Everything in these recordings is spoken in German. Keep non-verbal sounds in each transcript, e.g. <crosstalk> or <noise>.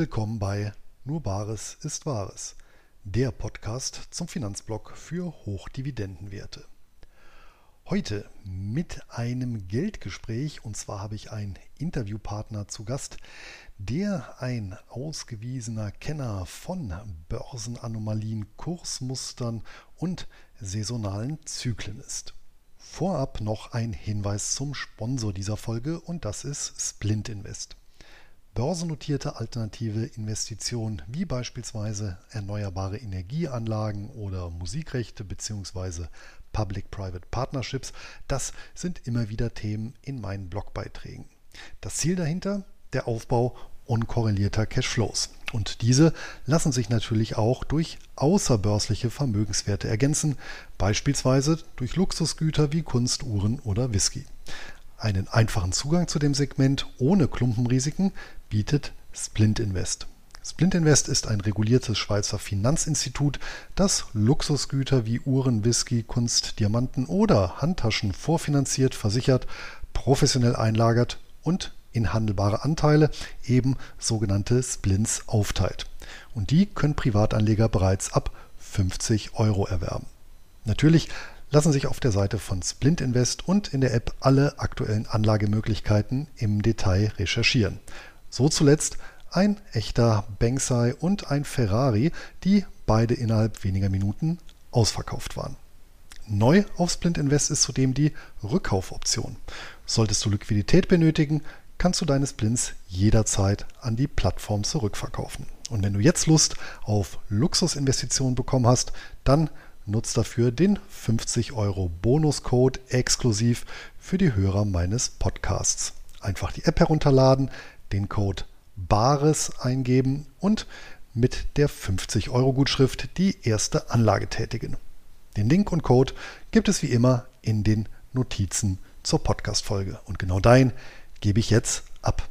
Willkommen bei Nur Bares ist Wahres, der Podcast zum Finanzblock für Hochdividendenwerte. Heute mit einem Geldgespräch und zwar habe ich einen Interviewpartner zu Gast, der ein ausgewiesener Kenner von Börsenanomalien, Kursmustern und saisonalen Zyklen ist. Vorab noch ein Hinweis zum Sponsor dieser Folge und das ist Splint Invest. Börsennotierte alternative Investitionen wie beispielsweise erneuerbare Energieanlagen oder Musikrechte bzw. Public-Private Partnerships, das sind immer wieder Themen in meinen Blogbeiträgen. Das Ziel dahinter? Der Aufbau unkorrelierter Cashflows. Und diese lassen sich natürlich auch durch außerbörsliche Vermögenswerte ergänzen, beispielsweise durch Luxusgüter wie Kunst, Uhren oder Whisky. Einen einfachen Zugang zu dem Segment ohne Klumpenrisiken bietet Splint Invest. Splint Invest ist ein reguliertes Schweizer Finanzinstitut, das Luxusgüter wie Uhren, Whisky, Kunst, Diamanten oder Handtaschen vorfinanziert, versichert, professionell einlagert und in handelbare Anteile, eben sogenannte Splints, aufteilt. Und die können Privatanleger bereits ab 50 Euro erwerben. Natürlich lassen sich auf der Seite von Splint Invest und in der App alle aktuellen Anlagemöglichkeiten im Detail recherchieren. So zuletzt ein echter Banksai und ein Ferrari, die beide innerhalb weniger Minuten ausverkauft waren. Neu auf Splint Invest ist zudem die Rückkaufoption. Solltest du Liquidität benötigen, kannst du deine Splints jederzeit an die Plattform zurückverkaufen. Und wenn du jetzt Lust auf Luxusinvestitionen bekommen hast, dann nutzt dafür den 50 Euro Bonuscode exklusiv für die Hörer meines Podcasts. Einfach die App herunterladen, den Code BARES eingeben und mit der 50 Euro Gutschrift die erste Anlage tätigen. Den Link und Code gibt es wie immer in den Notizen zur Podcast-Folge. Und genau dein gebe ich jetzt ab.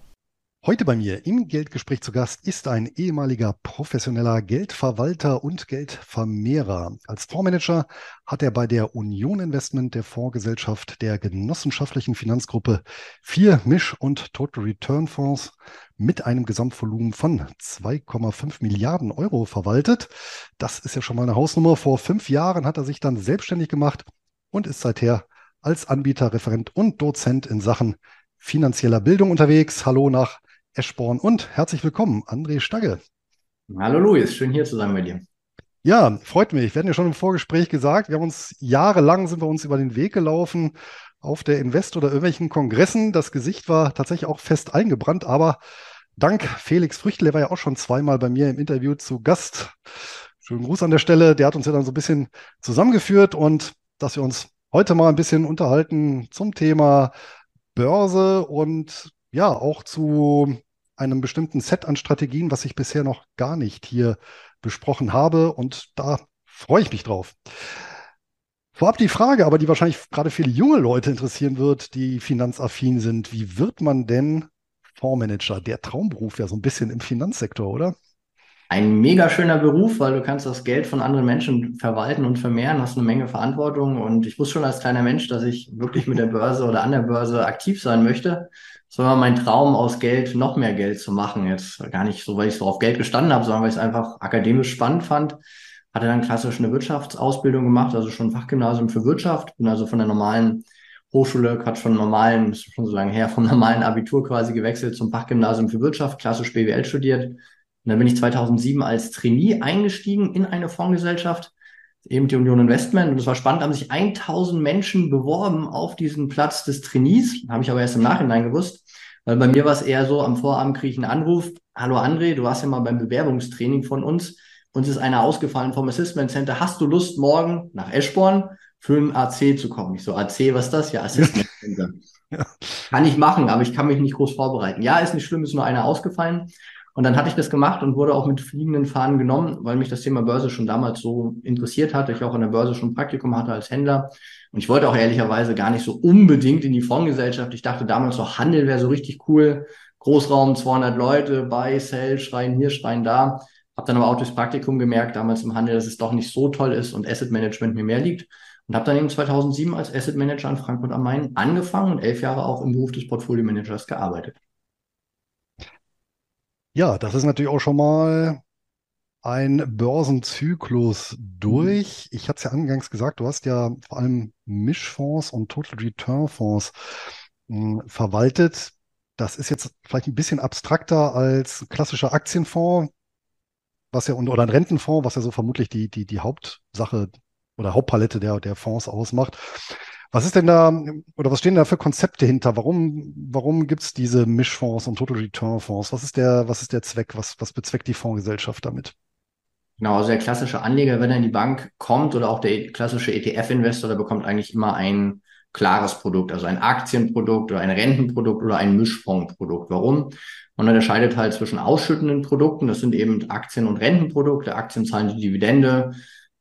Heute bei mir im Geldgespräch zu Gast ist ein ehemaliger professioneller Geldverwalter und Geldvermehrer. Als Fondsmanager hat er bei der Union Investment der Fondsgesellschaft der genossenschaftlichen Finanzgruppe vier Misch- und Total Return Fonds mit einem Gesamtvolumen von 2,5 Milliarden Euro verwaltet. Das ist ja schon mal eine Hausnummer. Vor fünf Jahren hat er sich dann selbstständig gemacht und ist seither als Anbieter, Referent und Dozent in Sachen finanzieller Bildung unterwegs. Hallo nach Eschborn und herzlich willkommen, André Stagge. Hallo Luis, schön hier zu sein bei dir. Ja, freut mich. Wir hatten ja schon im Vorgespräch gesagt, wir haben uns jahrelang sind wir uns über den Weg gelaufen auf der Invest oder irgendwelchen Kongressen. Das Gesicht war tatsächlich auch fest eingebrannt, aber dank Felix Früchtel, der war ja auch schon zweimal bei mir im Interview zu Gast. Schönen Gruß an der Stelle. Der hat uns ja dann so ein bisschen zusammengeführt und dass wir uns heute mal ein bisschen unterhalten zum Thema Börse und ja, auch zu einem bestimmten Set an Strategien, was ich bisher noch gar nicht hier besprochen habe. Und da freue ich mich drauf. Vorab die Frage, aber die wahrscheinlich gerade viele junge Leute interessieren wird, die finanzaffin sind. Wie wird man denn Fondsmanager? Der Traumberuf ja so ein bisschen im Finanzsektor, oder? Ein mega schöner Beruf, weil du kannst das Geld von anderen Menschen verwalten und vermehren, hast eine Menge Verantwortung. Und ich wusste schon als kleiner Mensch, dass ich wirklich mit der Börse oder an der Börse aktiv sein möchte. Es war mein Traum, aus Geld noch mehr Geld zu machen. Jetzt gar nicht so, weil ich so auf Geld gestanden habe, sondern weil ich es einfach akademisch spannend fand. Hatte dann klassisch eine Wirtschaftsausbildung gemacht, also schon Fachgymnasium für Wirtschaft. Bin also von der normalen Hochschule, Quatsch, von normalen, schon so lange her, vom normalen Abitur quasi gewechselt zum Fachgymnasium für Wirtschaft, klassisch BWL studiert und dann bin ich 2007 als Trainee eingestiegen in eine Fondsgesellschaft, eben die Union Investment. Und es war spannend, haben sich 1000 Menschen beworben auf diesen Platz des Trainees. Habe ich aber erst im Nachhinein gewusst. Weil bei mir war es eher so, am Vorabend kriege ich einen Anruf. Hallo André, du warst ja mal beim Bewerbungstraining von uns. Uns ist einer ausgefallen vom Assessment Center. Hast du Lust, morgen nach Eschborn für ein AC zu kommen? Ich so, AC, was ist das? Ja, Assessment Center. Ja. Kann ich machen, aber ich kann mich nicht groß vorbereiten. Ja, ist nicht schlimm, ist nur einer ausgefallen. Und dann hatte ich das gemacht und wurde auch mit fliegenden Fahnen genommen, weil mich das Thema Börse schon damals so interessiert hatte. Ich auch an der Börse schon ein Praktikum hatte als Händler. Und ich wollte auch ehrlicherweise gar nicht so unbedingt in die Fondsgesellschaft. Ich dachte damals noch, Handel wäre so richtig cool. Großraum, 200 Leute, Buy, Sell, schreien hier, schreien da. Habe dann aber auch durchs Praktikum gemerkt, damals im Handel, dass es doch nicht so toll ist und Asset Management mir mehr liegt. Und habe dann eben 2007 als Asset Manager in Frankfurt am Main angefangen und elf Jahre auch im Beruf des Portfolio Managers gearbeitet. Ja, das ist natürlich auch schon mal ein Börsenzyklus durch. Ich hatte es ja angangs gesagt, du hast ja vor allem Mischfonds und Total Return Fonds mh, verwaltet. Das ist jetzt vielleicht ein bisschen abstrakter als klassischer Aktienfonds, was ja oder ein Rentenfonds, was ja so vermutlich die, die, die Hauptsache oder Hauptpalette der, der Fonds ausmacht. Was ist denn da oder was stehen da für Konzepte hinter? Warum, warum gibt es diese Mischfonds und Total Return Fonds? Was ist der, was ist der Zweck? Was, was bezweckt die Fondsgesellschaft damit? Genau, also der klassische Anleger, wenn er in die Bank kommt oder auch der klassische ETF-Investor, der bekommt eigentlich immer ein klares Produkt, also ein Aktienprodukt oder ein Rentenprodukt oder ein Mischfondsprodukt. Warum? Man unterscheidet halt zwischen ausschüttenden Produkten, das sind eben Aktien- und Rentenprodukte. Aktien zahlen die Dividende,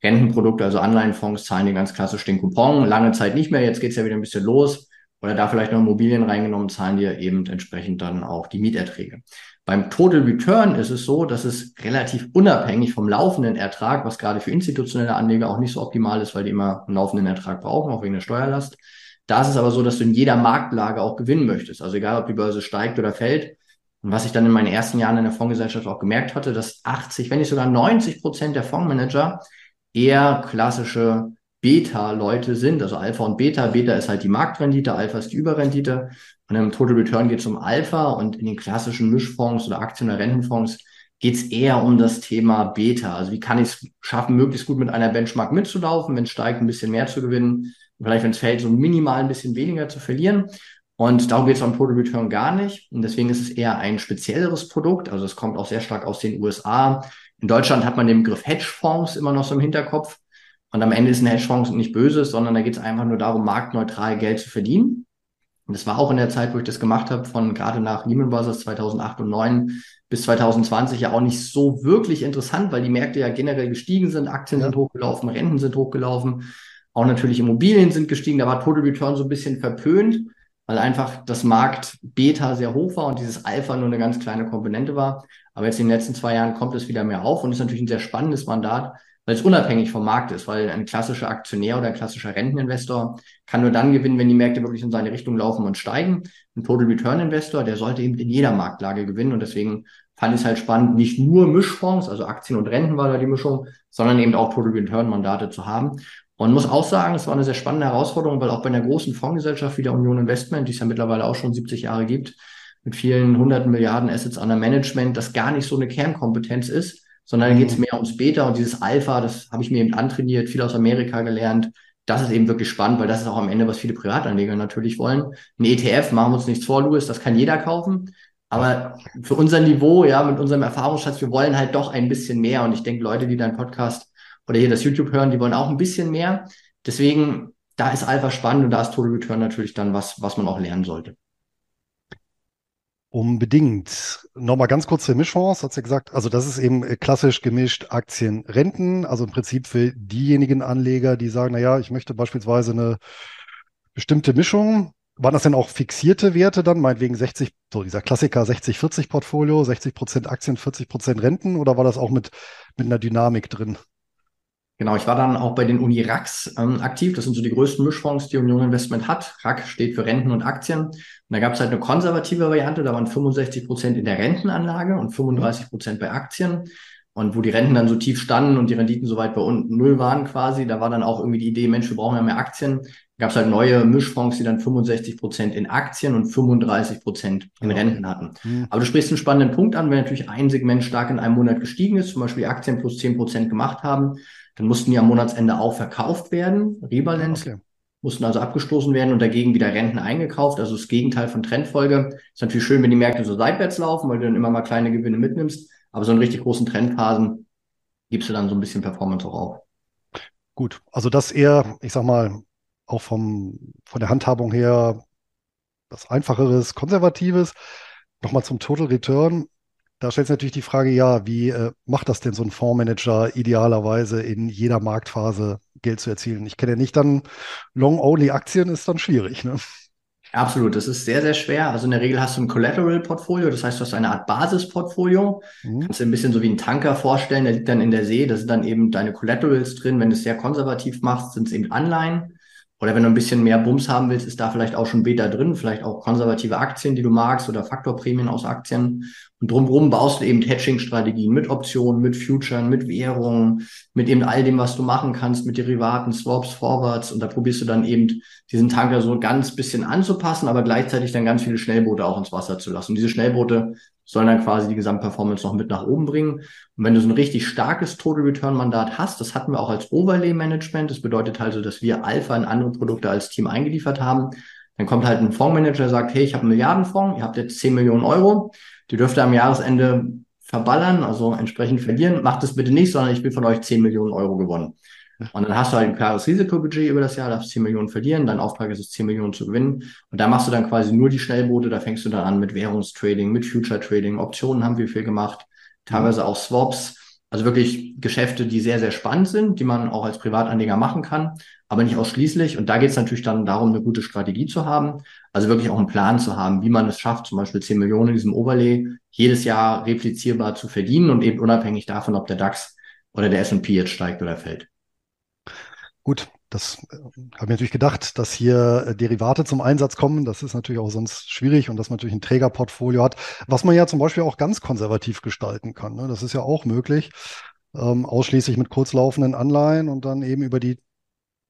Rentenprodukte, also Anleihenfonds, zahlen die ganz klassisch den Coupon. Lange Zeit nicht mehr, jetzt geht's ja wieder ein bisschen los. Oder da vielleicht noch Immobilien reingenommen, zahlen die eben entsprechend dann auch die Mieterträge. Beim Total Return ist es so, dass es relativ unabhängig vom laufenden Ertrag, was gerade für institutionelle Anleger auch nicht so optimal ist, weil die immer einen laufenden Ertrag brauchen, auch wegen der Steuerlast. Da ist es aber so, dass du in jeder Marktlage auch gewinnen möchtest. Also egal, ob die Börse steigt oder fällt. Und was ich dann in meinen ersten Jahren in der Fondsgesellschaft auch gemerkt hatte, dass 80, wenn nicht sogar 90 Prozent der Fondsmanager eher klassische Beta-Leute sind, also Alpha und Beta. Beta ist halt die Marktrendite, Alpha ist die Überrendite. Und im Total Return geht es um Alpha und in den klassischen Mischfonds oder Aktien- oder Rentenfonds geht es eher um das Thema Beta. Also wie kann ich es schaffen, möglichst gut mit einer Benchmark mitzulaufen, wenn es steigt, ein bisschen mehr zu gewinnen, vielleicht wenn es fällt, so minimal ein bisschen weniger zu verlieren. Und darum geht es beim Total Return gar nicht. Und deswegen ist es eher ein spezielleres Produkt. Also es kommt auch sehr stark aus den USA. In Deutschland hat man den Begriff Hedgefonds immer noch so im Hinterkopf. Und am Ende ist ein Hedgefonds nicht böses, sondern da geht es einfach nur darum, marktneutral Geld zu verdienen. Und das war auch in der Zeit, wo ich das gemacht habe, von gerade nach Lehman Brothers 2008 und 2009 bis 2020 ja auch nicht so wirklich interessant, weil die Märkte ja generell gestiegen sind, Aktien sind hochgelaufen, Renten sind hochgelaufen, auch natürlich Immobilien sind gestiegen, da war Total Return so ein bisschen verpönt, weil einfach das Markt Beta sehr hoch war und dieses Alpha nur eine ganz kleine Komponente war. Aber jetzt in den letzten zwei Jahren kommt es wieder mehr auf und ist natürlich ein sehr spannendes Mandat, weil es unabhängig vom Markt ist, weil ein klassischer Aktionär oder ein klassischer Renteninvestor kann nur dann gewinnen, wenn die Märkte wirklich in seine Richtung laufen und steigen. Ein Total Return Investor, der sollte eben in jeder Marktlage gewinnen und deswegen fand ich es halt spannend, nicht nur Mischfonds, also Aktien und Renten war da die Mischung, sondern eben auch Total Return Mandate zu haben. Und muss auch sagen, es war eine sehr spannende Herausforderung, weil auch bei einer großen Fondsgesellschaft wie der Union Investment, die es ja mittlerweile auch schon 70 Jahre gibt, mit vielen hunderten Milliarden Assets under Management, das gar nicht so eine Kernkompetenz ist, sondern da geht es mhm. mehr ums Beta und dieses Alpha, das habe ich mir eben antrainiert, viel aus Amerika gelernt. Das ist eben wirklich spannend, weil das ist auch am Ende, was viele Privatanleger natürlich wollen. Ein ETF, machen wir uns nichts vor, Louis, das kann jeder kaufen. Aber für unser Niveau, ja, mit unserem Erfahrungsschatz, wir wollen halt doch ein bisschen mehr. Und ich denke, Leute, die deinen Podcast oder hier das YouTube hören, die wollen auch ein bisschen mehr. Deswegen, da ist Alpha spannend und da ist Total Return natürlich dann was, was man auch lernen sollte. Unbedingt. Nochmal ganz kurz für Mischfonds, hat sie ja gesagt. Also das ist eben klassisch gemischt Aktien, Renten. Also im Prinzip für diejenigen Anleger, die sagen, na ja, ich möchte beispielsweise eine bestimmte Mischung. Waren das denn auch fixierte Werte dann, meinetwegen 60, so dieser Klassiker 60-40 Portfolio, 60 Prozent Aktien, 40 Prozent Renten oder war das auch mit, mit einer Dynamik drin? Genau, ich war dann auch bei den Uni-RACs ähm, aktiv. Das sind so die größten Mischfonds, die Union Investment hat. RAC steht für Renten und Aktien. Und da gab es halt eine konservative Variante. Da waren 65 Prozent in der Rentenanlage und 35 Prozent bei Aktien. Und wo die Renten dann so tief standen und die Renditen so weit bei unten null waren quasi, da war dann auch irgendwie die Idee, Mensch, wir brauchen ja mehr Aktien. Da gab es halt neue Mischfonds, die dann 65 Prozent in Aktien und 35 Prozent in Renten hatten. Mhm. Aber du sprichst einen spannenden Punkt an, wenn natürlich ein Segment stark in einem Monat gestiegen ist, zum Beispiel Aktien plus 10 Prozent gemacht haben, dann mussten die am Monatsende auch verkauft werden, rebalance, okay. mussten also abgestoßen werden und dagegen wieder Renten eingekauft. Also das Gegenteil von Trendfolge. Ist natürlich schön, wenn die Märkte so seitwärts laufen, weil du dann immer mal kleine Gewinne mitnimmst. Aber so in richtig großen Trendphasen gibst du dann so ein bisschen Performance auch auf. Gut, also das eher, ich sag mal, auch vom, von der Handhabung her was einfacheres, konservatives. Nochmal zum Total Return. Da stellt sich natürlich die Frage, ja, wie äh, macht das denn so ein Fondsmanager idealerweise in jeder Marktphase Geld zu erzielen? Ich kenne ja nicht dann Long-Only-Aktien, ist dann schwierig. Ne? Absolut, das ist sehr, sehr schwer. Also in der Regel hast du ein Collateral-Portfolio, das heißt, du hast eine Art Basisportfolio. Mhm. Kannst du ein bisschen so wie ein Tanker vorstellen, der liegt dann in der See, da sind dann eben deine Collaterals drin. Wenn du es sehr konservativ machst, sind es eben Anleihen. Oder wenn du ein bisschen mehr Bums haben willst, ist da vielleicht auch schon Beta drin, vielleicht auch konservative Aktien, die du magst oder Faktorprämien aus Aktien. Und drumherum baust du eben Hedging-Strategien mit Optionen, mit Futuren, mit Währungen, mit eben all dem, was du machen kannst, mit Derivaten, Swaps, Forwards. Und da probierst du dann eben diesen Tanker so ganz bisschen anzupassen, aber gleichzeitig dann ganz viele Schnellboote auch ins Wasser zu lassen. Und diese Schnellboote sollen dann quasi die Gesamtperformance noch mit nach oben bringen. Und wenn du so ein richtig starkes Total Return Mandat hast, das hatten wir auch als Overlay Management. Das bedeutet also, dass wir Alpha in andere Produkte als Team eingeliefert haben. Dann kommt halt ein Fondsmanager, sagt, hey, ich habe einen Milliardenfonds, ihr habt jetzt 10 Millionen Euro, die dürft ihr am Jahresende verballern, also entsprechend verlieren. Macht das bitte nicht, sondern ich will von euch 10 Millionen Euro gewonnen. Und dann hast du halt ein klares Risikobudget über das Jahr, darfst 10 Millionen verlieren, dein Auftrag ist es, 10 Millionen zu gewinnen. Und da machst du dann quasi nur die Schnellboote, da fängst du dann an mit Währungstrading, mit Future Trading, Optionen haben wir viel gemacht, teilweise auch Swaps. Also wirklich Geschäfte, die sehr, sehr spannend sind, die man auch als Privatanleger machen kann, aber nicht ausschließlich. Und da geht es natürlich dann darum, eine gute Strategie zu haben. Also wirklich auch einen Plan zu haben, wie man es schafft, zum Beispiel 10 Millionen in diesem Overlay jedes Jahr replizierbar zu verdienen und eben unabhängig davon, ob der DAX oder der S&P jetzt steigt oder fällt. Gut, das äh, habe ich natürlich gedacht, dass hier äh, Derivate zum Einsatz kommen. Das ist natürlich auch sonst schwierig und dass man natürlich ein Trägerportfolio hat, was man ja zum Beispiel auch ganz konservativ gestalten kann. Ne? Das ist ja auch möglich, ähm, ausschließlich mit kurzlaufenden Anleihen und dann eben über die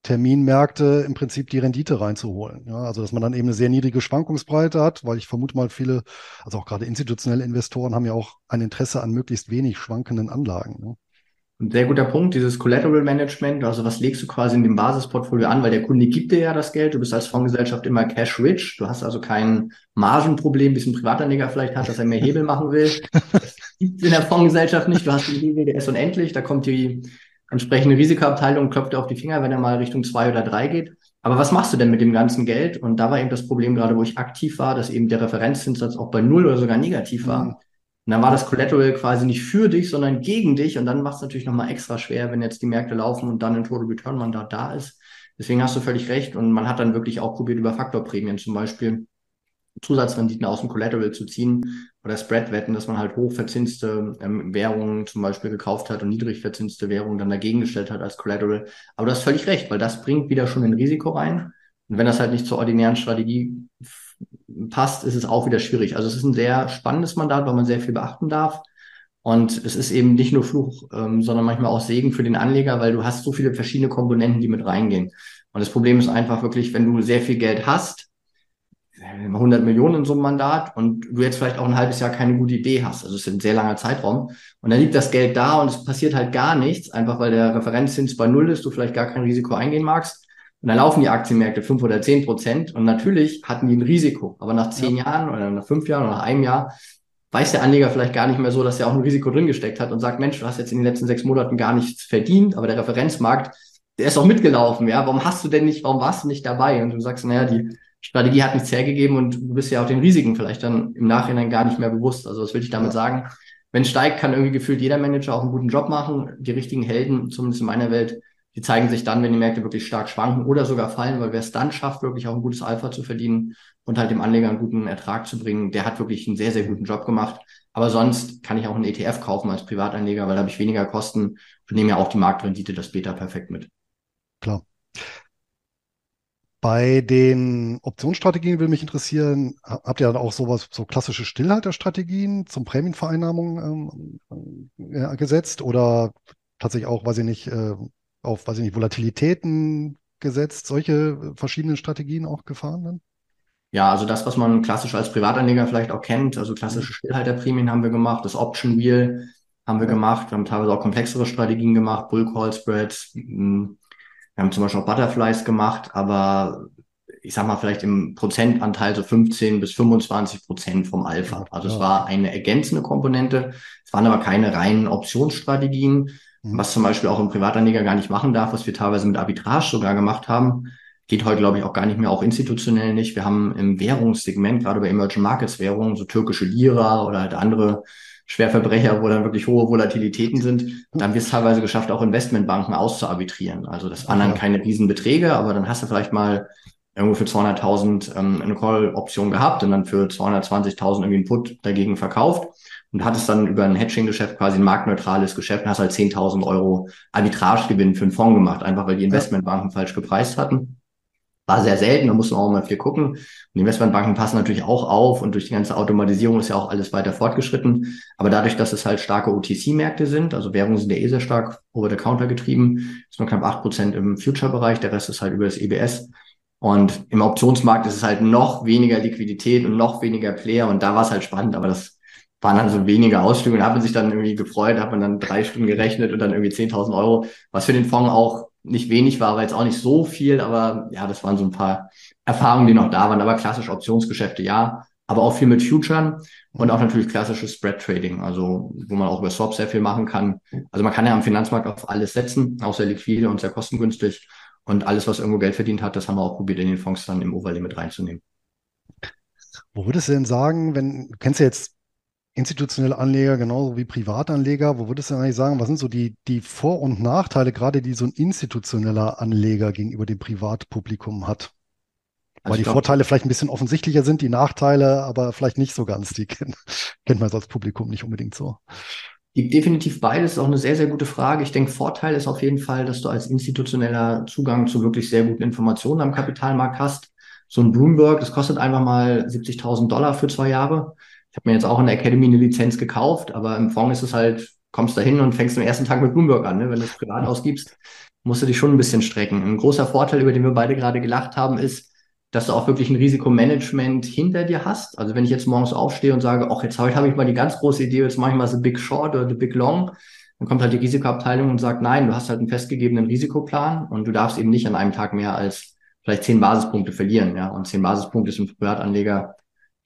Terminmärkte im Prinzip die Rendite reinzuholen. Ja, also dass man dann eben eine sehr niedrige Schwankungsbreite hat, weil ich vermute mal viele, also auch gerade institutionelle Investoren haben ja auch ein Interesse an möglichst wenig schwankenden Anlagen. Ne? Ein sehr guter Punkt, dieses Collateral Management, also was legst du quasi in dem Basisportfolio an, weil der Kunde gibt dir ja das Geld, du bist als Fondsgesellschaft immer cash rich, du hast also kein Margenproblem, wie es ein Privatanleger vielleicht hat, dass er mehr Hebel machen will. Das gibt in der Fondsgesellschaft nicht, du hast den Hebel, der ist unendlich, da kommt die entsprechende Risikoabteilung und klopft dir auf die Finger, wenn er mal Richtung zwei oder drei geht. Aber was machst du denn mit dem ganzen Geld? Und da war eben das Problem gerade, wo ich aktiv war, dass eben der Referenzzinssatz auch bei null oder sogar negativ war. Mhm. Und dann war das Collateral quasi nicht für dich, sondern gegen dich. Und dann macht es natürlich nochmal extra schwer, wenn jetzt die Märkte laufen und dann ein Total Return Mandat da ist. Deswegen hast du völlig recht. Und man hat dann wirklich auch probiert, über Faktorprämien zum Beispiel Zusatzrenditen aus dem Collateral zu ziehen oder Spread-Wetten, dass man halt hochverzinste ähm, Währungen zum Beispiel gekauft hat und niedrig verzinste Währungen dann dagegen gestellt hat als Collateral. Aber du hast völlig recht, weil das bringt wieder schon ein Risiko rein. Und wenn das halt nicht zur ordinären Strategie passt, ist es auch wieder schwierig. Also es ist ein sehr spannendes Mandat, weil man sehr viel beachten darf. Und es ist eben nicht nur Fluch, ähm, sondern manchmal auch Segen für den Anleger, weil du hast so viele verschiedene Komponenten, die mit reingehen. Und das Problem ist einfach wirklich, wenn du sehr viel Geld hast, 100 Millionen in so einem Mandat und du jetzt vielleicht auch ein halbes Jahr keine gute Idee hast. Also es ist ein sehr langer Zeitraum. Und dann liegt das Geld da und es passiert halt gar nichts, einfach weil der Referenzzins bei Null ist, du vielleicht gar kein Risiko eingehen magst. Und dann laufen die Aktienmärkte fünf oder zehn Prozent und natürlich hatten die ein Risiko. Aber nach zehn ja. Jahren oder nach fünf Jahren oder nach einem Jahr weiß der Anleger vielleicht gar nicht mehr so, dass er auch ein Risiko drin gesteckt hat und sagt, Mensch, du hast jetzt in den letzten sechs Monaten gar nichts verdient, aber der Referenzmarkt, der ist auch mitgelaufen, ja. Warum hast du denn nicht, warum warst du nicht dabei? Und du sagst, naja, die Strategie hat nichts hergegeben und du bist ja auch den Risiken vielleicht dann im Nachhinein gar nicht mehr bewusst. Also was will ich damit sagen? Wenn es steigt, kann irgendwie gefühlt jeder Manager auch einen guten Job machen. Die richtigen Helden, zumindest in meiner Welt, die zeigen sich dann, wenn die Märkte wirklich stark schwanken oder sogar fallen, weil wer es dann schafft, wirklich auch ein gutes Alpha zu verdienen und halt dem Anleger einen guten Ertrag zu bringen, der hat wirklich einen sehr, sehr guten Job gemacht. Aber sonst kann ich auch einen ETF kaufen als Privatanleger, weil da habe ich weniger Kosten und nehme ja auch die Marktrendite, das Beta perfekt mit. Klar. Bei den Optionsstrategien will mich interessieren, habt ihr dann auch sowas, so klassische Stillhalterstrategien zum Prämienvereinnahmung ähm, äh, gesetzt oder tatsächlich auch, weiß ich nicht, äh, auf, weiß ich nicht, Volatilitäten gesetzt, solche verschiedenen Strategien auch gefahren dann? Ja, also das, was man klassisch als Privatanleger vielleicht auch kennt, also klassische mhm. Stillhalterprämien haben wir gemacht, das Option Wheel haben wir ja. gemacht, wir haben teilweise auch komplexere Strategien gemacht, Bull Call Spreads, wir haben zum Beispiel auch Butterflies gemacht, aber ich sag mal vielleicht im Prozentanteil so 15 bis 25 Prozent vom Alpha. Also ja. es war eine ergänzende Komponente, es waren aber keine reinen Optionsstrategien. Was zum Beispiel auch ein Privatanleger gar nicht machen darf, was wir teilweise mit Arbitrage sogar gemacht haben. Geht heute, glaube ich, auch gar nicht mehr, auch institutionell nicht. Wir haben im Währungssegment, gerade bei Emerging Markets Währungen, so türkische Lira oder halt andere Schwerverbrecher, wo dann wirklich hohe Volatilitäten sind. Da haben wir es teilweise geschafft, auch Investmentbanken auszuarbitrieren. Also das waren dann keine Riesenbeträge, aber dann hast du vielleicht mal irgendwo für 200.000 ähm, eine Call-Option gehabt und dann für 220.000 irgendwie einen Put dagegen verkauft und hattest dann über ein Hedging-Geschäft quasi ein marktneutrales Geschäft und hast halt 10.000 Euro Arbitragegewinn für einen Fonds gemacht, einfach weil die Investmentbanken falsch gepreist hatten. war sehr selten, da muss man auch mal viel gucken. Und die Investmentbanken passen natürlich auch auf und durch die ganze Automatisierung ist ja auch alles weiter fortgeschritten. Aber dadurch, dass es halt starke OTC-Märkte sind, also Währungen sind ja eh sehr stark over the counter getrieben, ist nur knapp acht Prozent im Future-Bereich, der Rest ist halt über das EBS. Und im Optionsmarkt ist es halt noch weniger Liquidität und noch weniger Player und da war es halt spannend, aber das waren dann so wenige Ausflüge und hat man sich dann irgendwie gefreut, hat man dann drei Stunden gerechnet und dann irgendwie 10.000 Euro, was für den Fonds auch nicht wenig war, war jetzt auch nicht so viel, aber ja, das waren so ein paar Erfahrungen, die noch da waren. Aber klassische Optionsgeschäfte, ja, aber auch viel mit Futuren und auch natürlich klassisches Spread Trading, also wo man auch über Swaps sehr viel machen kann. Also man kann ja am Finanzmarkt auf alles setzen, auch sehr liquide und sehr kostengünstig. Und alles, was irgendwo Geld verdient hat, das haben wir auch probiert, in den Fonds dann im Overlay mit reinzunehmen. Wo würdest du denn sagen, wenn, du kennst ja jetzt institutionelle Anleger genauso wie Privatanleger. Wo würdest du eigentlich sagen, was sind so die, die Vor- und Nachteile, gerade die so ein institutioneller Anleger gegenüber dem Privatpublikum hat? Also Weil die glaub, Vorteile vielleicht ein bisschen offensichtlicher sind, die Nachteile aber vielleicht nicht so ganz. Die <laughs> kennt, kennt man als Publikum nicht unbedingt so. Definitiv beides ist auch eine sehr, sehr gute Frage. Ich denke, Vorteil ist auf jeden Fall, dass du als institutioneller Zugang zu wirklich sehr guten Informationen am Kapitalmarkt hast. So ein Bloomberg, das kostet einfach mal 70.000 Dollar für zwei Jahre. Ich habe mir jetzt auch in der Academy eine Lizenz gekauft, aber im Fonds ist es halt, kommst da hin und fängst am ersten Tag mit Bloomberg an. Ne? Wenn du es privat ausgibst, musst du dich schon ein bisschen strecken. Ein großer Vorteil, über den wir beide gerade gelacht haben, ist, dass du auch wirklich ein Risikomanagement hinter dir hast. Also wenn ich jetzt morgens aufstehe und sage, ach, jetzt heute habe ich mal die ganz große Idee, jetzt mache ich mal so Big Short oder The Big Long, dann kommt halt die Risikoabteilung und sagt, nein, du hast halt einen festgegebenen Risikoplan und du darfst eben nicht an einem Tag mehr als vielleicht zehn Basispunkte verlieren. Ja, und zehn Basispunkte ist ein Privatanleger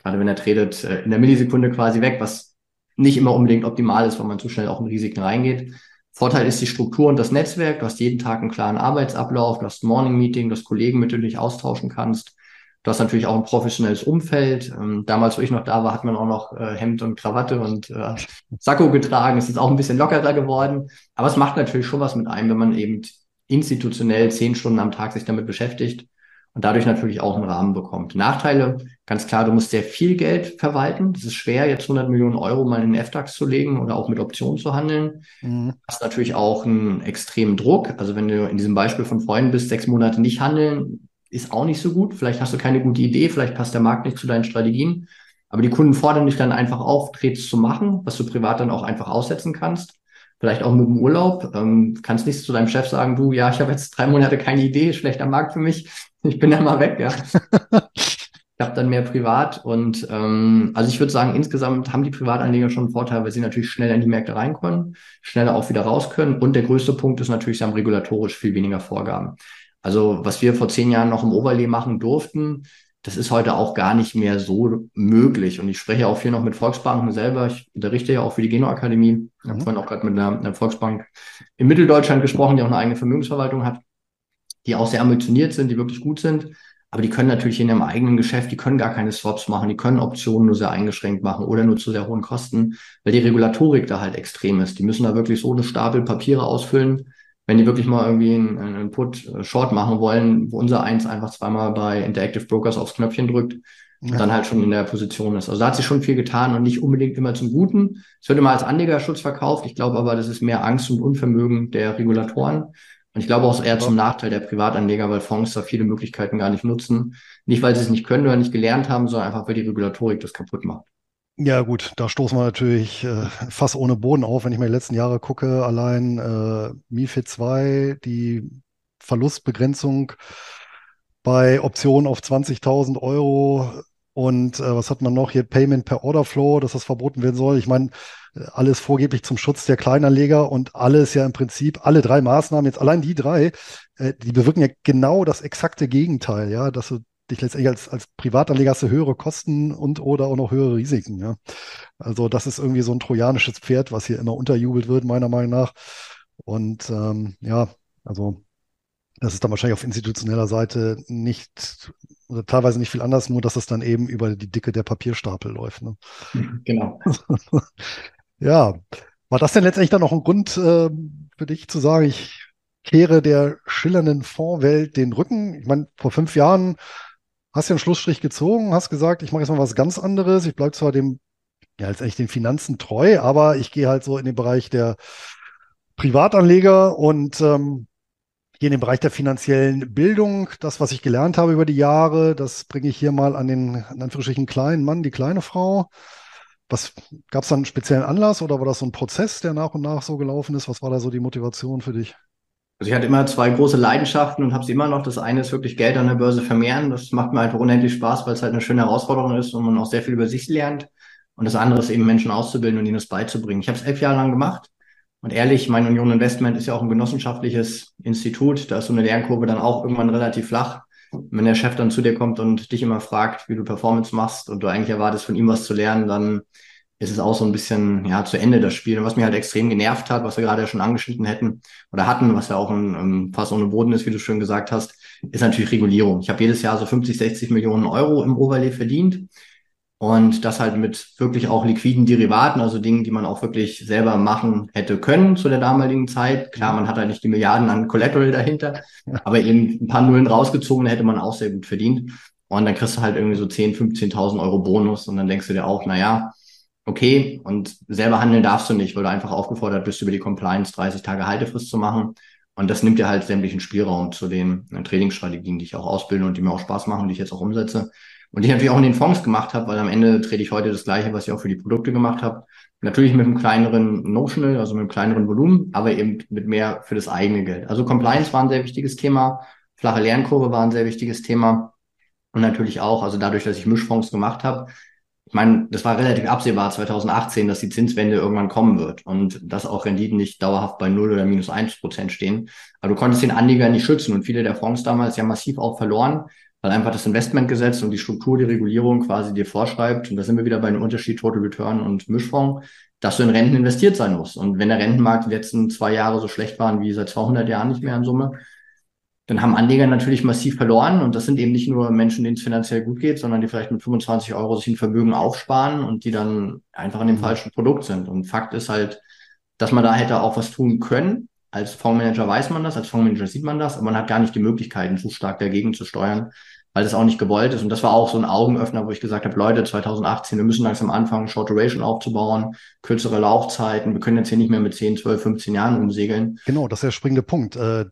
gerade wenn er tretet, äh, in der Millisekunde quasi weg, was nicht immer unbedingt optimal ist, weil man zu schnell auch in Risiken reingeht. Vorteil ist die Struktur und das Netzwerk. Du hast jeden Tag einen klaren Arbeitsablauf, du hast ein Morning Meeting, du hast Kollegen, mit denen du dich austauschen kannst. Du hast natürlich auch ein professionelles Umfeld. Ähm, damals, wo ich noch da war, hat man auch noch äh, Hemd und Krawatte und äh, Sakko getragen. Es ist auch ein bisschen lockerer geworden. Aber es macht natürlich schon was mit einem, wenn man eben institutionell zehn Stunden am Tag sich damit beschäftigt und dadurch natürlich auch einen Rahmen bekommt. Nachteile, ganz klar, du musst sehr viel Geld verwalten. Das ist schwer, jetzt 100 Millionen Euro mal in den FDAX zu legen oder auch mit Optionen zu handeln. Mhm. Hast natürlich auch einen extremen Druck. Also wenn du in diesem Beispiel von Freunden bist, sechs Monate nicht handeln, ist auch nicht so gut. Vielleicht hast du keine gute Idee, vielleicht passt der Markt nicht zu deinen Strategien. Aber die Kunden fordern dich dann einfach auf, Trades zu machen, was du privat dann auch einfach aussetzen kannst vielleicht auch mit dem Urlaub. Ähm, kannst nicht zu deinem Chef sagen, du, ja, ich habe jetzt drei Monate keine Idee, schlechter Markt für mich. Ich bin dann mal weg, ja. <laughs> ich habe dann mehr privat und ähm, also ich würde sagen, insgesamt haben die Privatanleger schon einen Vorteil, weil sie natürlich schneller in die Märkte rein können, schneller auch wieder raus können. Und der größte Punkt ist natürlich, sie haben regulatorisch viel weniger Vorgaben. Also was wir vor zehn Jahren noch im Overlay machen durften, das ist heute auch gar nicht mehr so möglich. Und ich spreche auch viel noch mit Volksbanken selber. Ich unterrichte ja auch für die Geno-Akademie. Ich habe mhm. vorhin auch gerade mit einer, einer Volksbank in Mitteldeutschland gesprochen, die auch eine eigene Vermögensverwaltung hat die auch sehr ambitioniert sind, die wirklich gut sind. Aber die können natürlich in ihrem eigenen Geschäft, die können gar keine Swaps machen, die können Optionen nur sehr eingeschränkt machen oder nur zu sehr hohen Kosten, weil die Regulatorik da halt extrem ist. Die müssen da wirklich so eine Stapel Papiere ausfüllen, wenn die wirklich mal irgendwie einen, einen Put-Short machen wollen, wo unser Eins einfach zweimal bei Interactive Brokers aufs Knöpfchen drückt und dann halt schon in der Position ist. Also da hat sich schon viel getan und nicht unbedingt immer zum Guten. Es wird immer als Anlegerschutz verkauft. Ich glaube aber, das ist mehr Angst und Unvermögen der Regulatoren. Und ich glaube auch eher zum Nachteil der Privatanleger, weil Fonds da viele Möglichkeiten gar nicht nutzen. Nicht, weil sie es nicht können oder nicht gelernt haben, sondern einfach, weil die Regulatorik das kaputt macht. Ja, gut, da stoßen wir natürlich äh, fast ohne Boden auf, wenn ich mir die letzten Jahre gucke. Allein äh, MIFID 2, die Verlustbegrenzung bei Optionen auf 20.000 Euro und äh, was hat man noch hier? Payment per Order Flow, dass das verboten werden soll. Ich meine, alles vorgeblich zum Schutz der Kleinanleger und alles ja im Prinzip, alle drei Maßnahmen, jetzt allein die drei, äh, die bewirken ja genau das exakte Gegenteil, ja, dass du dich letztendlich als, als Privatanleger hast du höhere Kosten und oder auch noch höhere Risiken, ja. Also das ist irgendwie so ein trojanisches Pferd, was hier immer unterjubelt wird, meiner Meinung nach. Und ähm, ja, also das ist dann wahrscheinlich auf institutioneller Seite nicht oder teilweise nicht viel anders, nur dass es dann eben über die Dicke der Papierstapel läuft. Ne? <laughs> Genau. <laughs> Ja, war das denn letztendlich dann noch ein Grund äh, für dich zu sagen, ich kehre der schillernden Fondswelt den Rücken? Ich meine, vor fünf Jahren hast du einen Schlussstrich gezogen, hast gesagt, ich mache jetzt mal was ganz anderes. Ich bleibe zwar dem, ja, letztendlich den Finanzen treu, aber ich gehe halt so in den Bereich der Privatanleger und ähm, gehe in den Bereich der finanziellen Bildung. Das, was ich gelernt habe über die Jahre, das bringe ich hier mal an den, in Anführungsstrichen, kleinen Mann, die kleine Frau. Was gab es da einen speziellen Anlass oder war das so ein Prozess, der nach und nach so gelaufen ist? Was war da so die Motivation für dich? Also ich hatte immer zwei große Leidenschaften und habe sie immer noch. Das eine ist wirklich Geld an der Börse vermehren. Das macht mir einfach unendlich Spaß, weil es halt eine schöne Herausforderung ist und man auch sehr viel über sich lernt. Und das andere ist eben Menschen auszubilden und ihnen das beizubringen. Ich habe es elf Jahre lang gemacht und ehrlich, mein Union Investment ist ja auch ein genossenschaftliches Institut. Da ist so eine Lernkurve dann auch irgendwann relativ flach. Wenn der Chef dann zu dir kommt und dich immer fragt, wie du Performance machst und du eigentlich erwartest, von ihm was zu lernen, dann ist es auch so ein bisschen ja zu Ende das Spiel. Und was mich halt extrem genervt hat, was wir gerade schon angeschnitten hätten oder hatten, was ja auch ein, ein Fass ohne Boden ist, wie du schön gesagt hast, ist natürlich Regulierung. Ich habe jedes Jahr so 50, 60 Millionen Euro im Overlay verdient und das halt mit wirklich auch liquiden Derivaten, also Dingen, die man auch wirklich selber machen hätte können zu der damaligen Zeit. Klar, man hat halt nicht die Milliarden an Collateral dahinter, aber eben ein paar Nullen rausgezogen, hätte man auch sehr gut verdient. Und dann kriegst du halt irgendwie so 10, 15.000 Euro Bonus und dann denkst du dir auch, na ja, okay, und selber handeln darfst du nicht, weil du einfach aufgefordert bist, über die Compliance 30 Tage Haltefrist zu machen. Und das nimmt dir halt sämtlichen Spielraum zu den äh, Trainingsstrategien, die ich auch ausbilde und die mir auch Spaß machen, die ich jetzt auch umsetze. Und ich natürlich auch in den Fonds gemacht habe, weil am Ende trete ich heute das Gleiche, was ich auch für die Produkte gemacht habe. Natürlich mit einem kleineren Notional, also mit einem kleineren Volumen, aber eben mit mehr für das eigene Geld. Also Compliance war ein sehr wichtiges Thema, flache Lernkurve war ein sehr wichtiges Thema. Und natürlich auch, also dadurch, dass ich Mischfonds gemacht habe, ich meine, das war relativ absehbar 2018, dass die Zinswende irgendwann kommen wird und dass auch Renditen nicht dauerhaft bei 0 oder minus 1 Prozent stehen. Aber du konntest den Anleger nicht schützen und viele der Fonds damals ja massiv auch verloren, weil einfach das Investmentgesetz und die Struktur, die Regulierung quasi dir vorschreibt, und da sind wir wieder bei einem Unterschied Total Return und Mischfonds, dass du in Renten investiert sein musst. Und wenn der Rentenmarkt die letzten zwei Jahre so schlecht waren wie seit 200 Jahren nicht mehr in Summe, dann haben Anleger natürlich massiv verloren. Und das sind eben nicht nur Menschen, denen es finanziell gut geht, sondern die vielleicht mit 25 Euro sich ein Vermögen aufsparen und die dann einfach in dem mhm. falschen Produkt sind. Und Fakt ist halt, dass man da hätte auch was tun können. Als Fondsmanager weiß man das, als Fondsmanager sieht man das, aber man hat gar nicht die Möglichkeiten, zu stark dagegen zu steuern weil das auch nicht gewollt ist. Und das war auch so ein Augenöffner, wo ich gesagt habe, Leute, 2018, wir müssen langsam anfangen, Short Duration aufzubauen, kürzere Laufzeiten. Wir können jetzt hier nicht mehr mit 10, 12, 15 Jahren umsegeln. Genau, das ist der springende Punkt. Äh,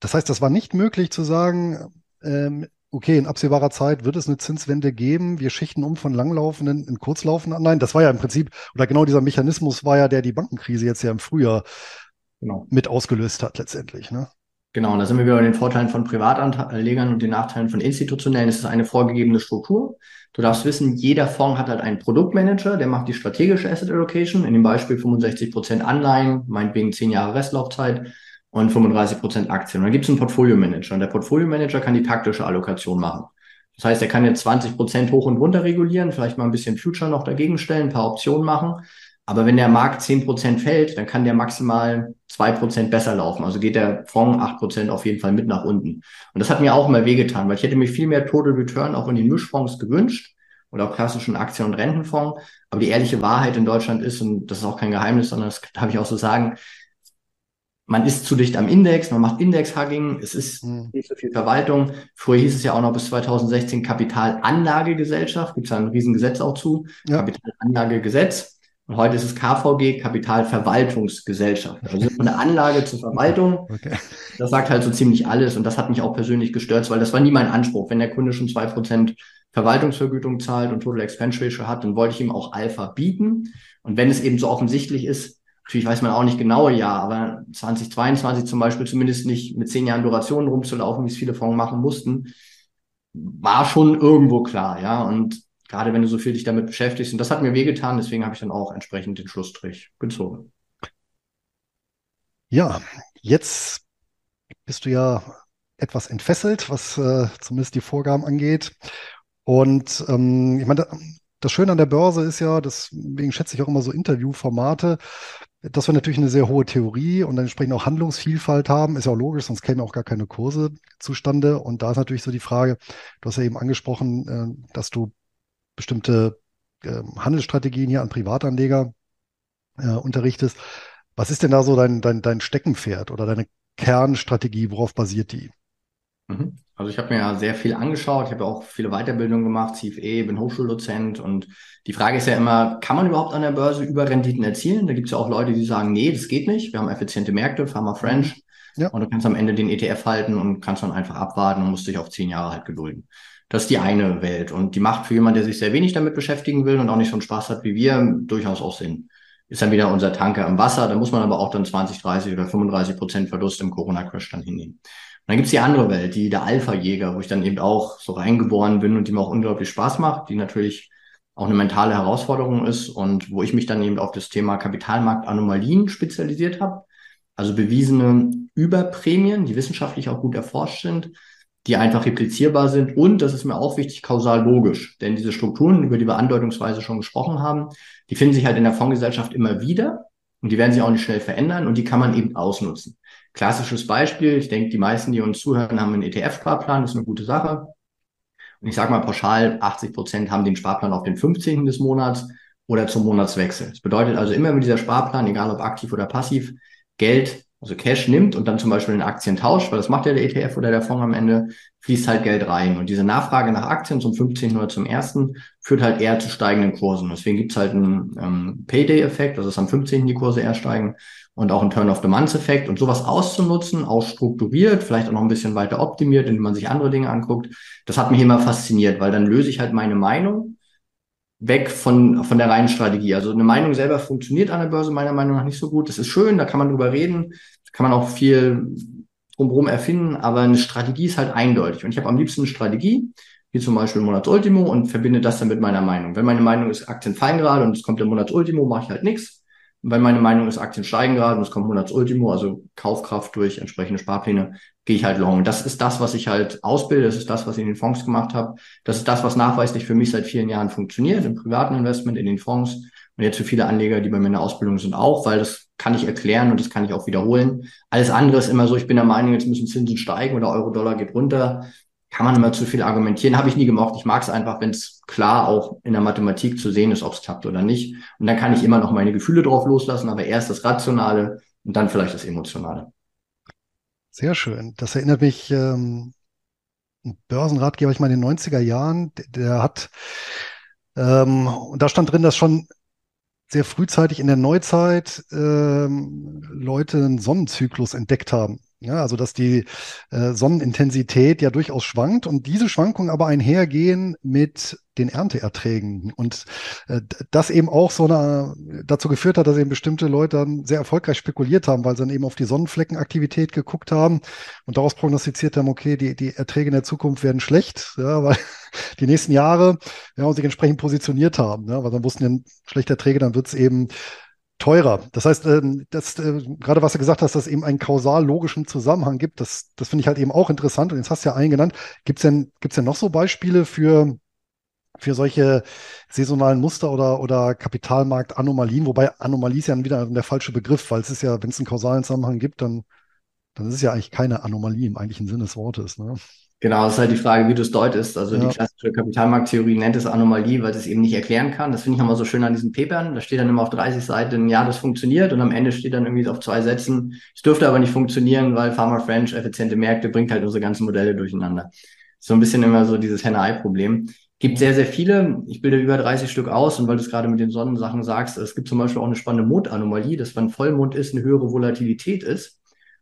das heißt, das war nicht möglich zu sagen, ähm, okay, in absehbarer Zeit wird es eine Zinswende geben. Wir schichten um von langlaufenden in kurzlaufenden Anleihen. Das war ja im Prinzip, oder genau dieser Mechanismus war ja, der die Bankenkrise jetzt ja im Frühjahr genau. mit ausgelöst hat letztendlich. Ne? Genau, und da sind wir wieder bei den Vorteilen von Privatanlegern und den Nachteilen von institutionellen. Es ist eine vorgegebene Struktur. Du darfst wissen, jeder Fonds hat halt einen Produktmanager, der macht die strategische Asset Allocation. In dem Beispiel 65 Prozent Anleihen, meinetwegen 10 Jahre Restlaufzeit und 35 Prozent Aktien. Und dann gibt es einen Portfolio-Manager und der Portfolio-Manager kann die taktische Allokation machen. Das heißt, er kann jetzt 20 Prozent hoch und runter regulieren, vielleicht mal ein bisschen Future noch dagegen stellen, ein paar Optionen machen. Aber wenn der Markt zehn Prozent fällt, dann kann der maximal zwei Prozent besser laufen. Also geht der Fonds acht Prozent auf jeden Fall mit nach unten. Und das hat mir auch immer wehgetan, weil ich hätte mir viel mehr Total Return auch in den Mischfonds gewünscht oder auch klassischen Aktien- und Rentenfonds. Aber die ehrliche Wahrheit in Deutschland ist, und das ist auch kein Geheimnis, sondern das darf ich auch so sagen, man ist zu dicht am Index, man macht Index-Hugging, es ist mhm. nicht so viel Verwaltung. Früher hieß es ja auch noch bis 2016 Kapitalanlagegesellschaft, gibt es da ein Riesengesetz auch zu, ja. Kapitalanlagegesetz. Und heute ist es KVG, Kapitalverwaltungsgesellschaft. Also von der Anlage zur Verwaltung. <laughs> Okay. Das sagt halt so ziemlich alles. Und das hat mich auch persönlich gestört, weil das war nie mein Anspruch. Wenn der Kunde schon zwei Prozent Verwaltungsvergütung zahlt und Total Expense Ratio hat, dann wollte ich ihm auch Alpha bieten. Und wenn es eben so offensichtlich ist, natürlich weiß man auch nicht genaue Jahr, aber 2022 zum Beispiel zumindest nicht mit zehn Jahren Duration rumzulaufen, wie es viele Fonds machen mussten, war schon irgendwo klar, ja. Und gerade wenn du so viel dich damit beschäftigst. Und das hat mir wehgetan, deswegen habe ich dann auch entsprechend den Schlussstrich gezogen. Ja, jetzt bist du ja etwas entfesselt, was äh, zumindest die Vorgaben angeht. Und ähm, ich meine, das Schöne an der Börse ist ja, deswegen schätze ich auch immer so Interviewformate, dass wir natürlich eine sehr hohe Theorie und entsprechend auch Handlungsvielfalt haben, ist ja auch logisch, sonst kämen auch gar keine Kurse zustande. Und da ist natürlich so die Frage, du hast ja eben angesprochen, äh, dass du bestimmte äh, Handelsstrategien hier an Privatanleger äh, unterrichtest. Was ist denn da so dein, dein, dein Steckenpferd oder deine Kernstrategie? Worauf basiert die? Mhm. Also ich habe mir ja sehr viel angeschaut, ich habe auch viele Weiterbildungen gemacht, CFE, bin Hochschuldozent und die Frage ist ja immer, kann man überhaupt an der Börse Überrenditen erzielen? Da gibt es ja auch Leute, die sagen, nee, das geht nicht. Wir haben effiziente Märkte, Pharma French. Ja. Und du kannst am Ende den ETF halten und kannst dann einfach abwarten und musst dich auf zehn Jahre halt gedulden. Das ist die eine Welt. Und die macht für jemanden, der sich sehr wenig damit beschäftigen will und auch nicht so einen Spaß hat wie wir, durchaus auch Sinn. Ist dann wieder unser Tanker im Wasser. Da muss man aber auch dann 20, 30 oder 35 Prozent Verlust im Corona-Crash dann hinnehmen. Und dann gibt's die andere Welt, die der Alpha-Jäger, wo ich dann eben auch so reingeboren bin und die mir auch unglaublich Spaß macht, die natürlich auch eine mentale Herausforderung ist und wo ich mich dann eben auf das Thema Kapitalmarktanomalien spezialisiert habe. Also bewiesene Überprämien, die wissenschaftlich auch gut erforscht sind, die einfach replizierbar sind und, das ist mir auch wichtig, kausal logisch. Denn diese Strukturen, über die wir andeutungsweise schon gesprochen haben, die finden sich halt in der Fondsgesellschaft immer wieder und die werden sich auch nicht schnell verändern und die kann man eben ausnutzen. Klassisches Beispiel, ich denke, die meisten, die uns zuhören, haben einen ETF-Sparplan, das ist eine gute Sache. Und ich sage mal pauschal, 80 Prozent haben den Sparplan auf den 15. des Monats oder zum Monatswechsel. Das bedeutet also immer, wenn dieser Sparplan, egal ob aktiv oder passiv, Geld, also Cash nimmt und dann zum Beispiel in Aktien tauscht, weil das macht ja der ETF oder der Fonds am Ende, fließt halt Geld rein. Und diese Nachfrage nach Aktien zum 15. oder zum 1. führt halt eher zu steigenden Kursen. Deswegen gibt's halt einen ähm, Payday-Effekt, also dass am 15. die Kurse eher steigen und auch einen Turn-of-the-Month-Effekt. Und sowas auszunutzen, ausstrukturiert, vielleicht auch noch ein bisschen weiter optimiert, indem man sich andere Dinge anguckt, das hat mich immer fasziniert, weil dann löse ich halt meine Meinung weg von, von der reinen Strategie. Also eine Meinung selber funktioniert an der Börse meiner Meinung nach nicht so gut. Das ist schön, da kann man drüber reden, kann man auch viel drumherum erfinden, aber eine Strategie ist halt eindeutig. Und ich habe am liebsten eine Strategie, wie zum Beispiel Monatsultimo und verbinde das dann mit meiner Meinung. Wenn meine Meinung ist, Aktien fallen gerade und es kommt der Monatsultimo, mache ich halt nichts. Und wenn meine Meinung ist, Aktien steigen gerade und es kommt Monatsultimo, also Kaufkraft durch entsprechende Sparpläne, gehe ich halt long. Und das ist das, was ich halt ausbilde, das ist das, was ich in den Fonds gemacht habe. Das ist das, was nachweislich für mich seit vielen Jahren funktioniert, im privaten Investment, in den Fonds. Und jetzt für viele Anleger, die bei mir in der Ausbildung sind, auch, weil das kann ich erklären und das kann ich auch wiederholen. Alles andere ist immer so, ich bin der Meinung, jetzt müssen Zinsen steigen oder Euro-Dollar geht runter kann man immer zu viel argumentieren. Habe ich nie gemocht. Ich mag es einfach, wenn es klar auch in der Mathematik zu sehen ist, ob es klappt oder nicht. Und dann kann ich immer noch meine Gefühle drauf loslassen, aber erst das Rationale und dann vielleicht das Emotionale. Sehr schön. Das erinnert mich, ähm, ein Börsenratgeber, ich meine, in den 90er Jahren, der, der hat, ähm, und da stand drin, dass schon sehr frühzeitig in der Neuzeit ähm, Leute einen Sonnenzyklus entdeckt haben. Ja, also dass die äh, Sonnenintensität ja durchaus schwankt und diese Schwankungen aber einhergehen mit den Ernteerträgen. Und äh, das eben auch so eine, dazu geführt hat, dass eben bestimmte Leute dann sehr erfolgreich spekuliert haben, weil sie dann eben auf die Sonnenfleckenaktivität geguckt haben und daraus prognostiziert haben, okay, die, die Erträge in der Zukunft werden schlecht, ja, <laughs> weil die nächsten Jahre ja, und sich entsprechend positioniert haben, ja, weil dann wussten, ja, schlechte Erträge, dann wird es eben teurer. Das heißt, ähm, das, äh, gerade was du gesagt hast, dass es eben einen kausal-logischen Zusammenhang gibt, das, das finde ich halt eben auch interessant. Und jetzt hast du ja einen genannt. Gibt es denn, gibt's denn noch so Beispiele für, für solche saisonalen Muster oder, oder Kapitalmarktanomalien? Wobei Anomalie ist ja wieder der falsche Begriff, weil es ist ja, wenn es einen kausalen Zusammenhang gibt, dann, dann ist es ja eigentlich keine Anomalie im eigentlichen Sinne des Wortes. Ne? Genau, das ist halt die Frage, wie du es deutest. Also ja. die klassische Kapitalmarkttheorie nennt es Anomalie, weil es eben nicht erklären kann. Das finde ich immer so schön an diesen Papern. Da steht dann immer auf 30 Seiten, ja, das funktioniert und am Ende steht dann irgendwie auf zwei Sätzen, es dürfte aber nicht funktionieren, weil Pharma French, effiziente Märkte, bringt halt unsere ganzen Modelle durcheinander. So ein bisschen immer so dieses Henne-Ei-Problem. Gibt sehr, sehr viele. Ich bilde über 30 Stück aus und weil du es gerade mit den Sonnensachen sagst, es gibt zum Beispiel auch eine spannende Mondanomalie, dass wenn Vollmond ist, eine höhere Volatilität ist.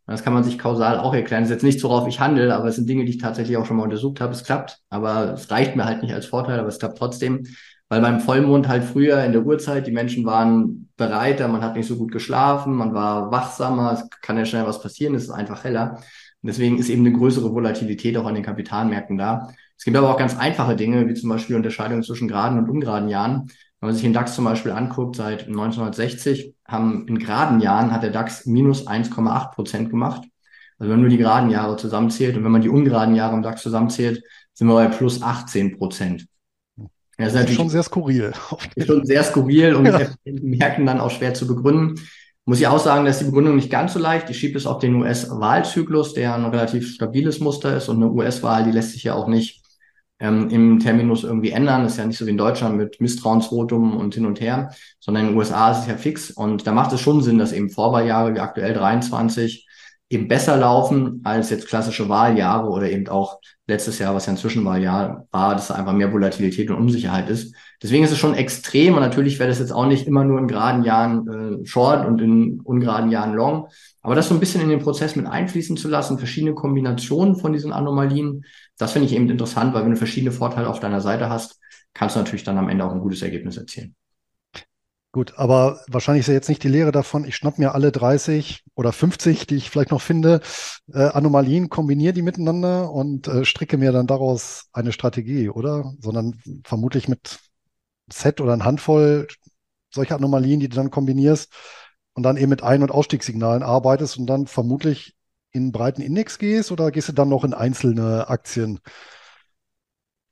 Das kann man sich kausal auch erklären. Das ist jetzt nicht, worauf ich handle, aber es sind Dinge, die ich tatsächlich auch schon mal untersucht habe. Es klappt, aber es reicht mir halt nicht als Vorteil, aber es klappt trotzdem. Weil beim Vollmond halt früher in der Uhrzeit, die Menschen waren bereiter, man hat nicht so gut geschlafen, man war wachsamer, es kann ja schnell was passieren, es ist einfach heller. Und deswegen ist eben eine größere Volatilität auch an den Kapitalmärkten da. Es gibt aber auch ganz einfache Dinge, wie zum Beispiel Unterscheidung zwischen geraden und ungeraden Jahren. Wenn man sich den DAX zum Beispiel anguckt, seit 1960 haben in geraden Jahren hat der DAX minus 1,8 Prozent gemacht. Also wenn man nur die geraden Jahre zusammenzählt und wenn man die ungeraden Jahre im DAX zusammenzählt, sind wir bei plus 18 Prozent. Das ist natürlich schon sehr skurril. Ist schon sehr skurril und ja. mit Märkten dann auch schwer zu begründen. Muss ich auch sagen, dass die Begründung nicht ganz so leicht. Ich schiebe es auf den US-Wahlzyklus, der ein relativ stabiles Muster ist und eine US-Wahl, die lässt sich ja auch nicht ähm, im Terminus irgendwie ändern. Das ist ja nicht so wie in Deutschland mit Misstrauensvotum und hin und her, sondern in den USA ist es ja fix. Und da macht es schon Sinn, dass eben Vorwahljahre wie aktuell 23 eben besser laufen als jetzt klassische Wahljahre oder eben auch letztes Jahr, was ja ein Zwischenwahljahr war, dass da einfach mehr Volatilität und Unsicherheit ist. Deswegen ist es schon extrem und natürlich wäre das jetzt auch nicht immer nur in geraden Jahren äh, Short und in ungeraden Jahren Long. Aber das so ein bisschen in den Prozess mit einfließen zu lassen, verschiedene Kombinationen von diesen Anomalien, das finde ich eben interessant, weil wenn du verschiedene Vorteile auf deiner Seite hast, kannst du natürlich dann am Ende auch ein gutes Ergebnis erzielen. Gut, aber wahrscheinlich ist ja jetzt nicht die Lehre davon, ich schnapp mir alle 30 oder 50, die ich vielleicht noch finde, äh, Anomalien, kombiniere die miteinander und äh, stricke mir dann daraus eine Strategie, oder? Sondern vermutlich mit Set oder ein Handvoll solcher Anomalien, die du dann kombinierst und dann eben mit Ein- und Ausstiegssignalen arbeitest und dann vermutlich in einen breiten Index gehst oder gehst du dann noch in einzelne Aktien?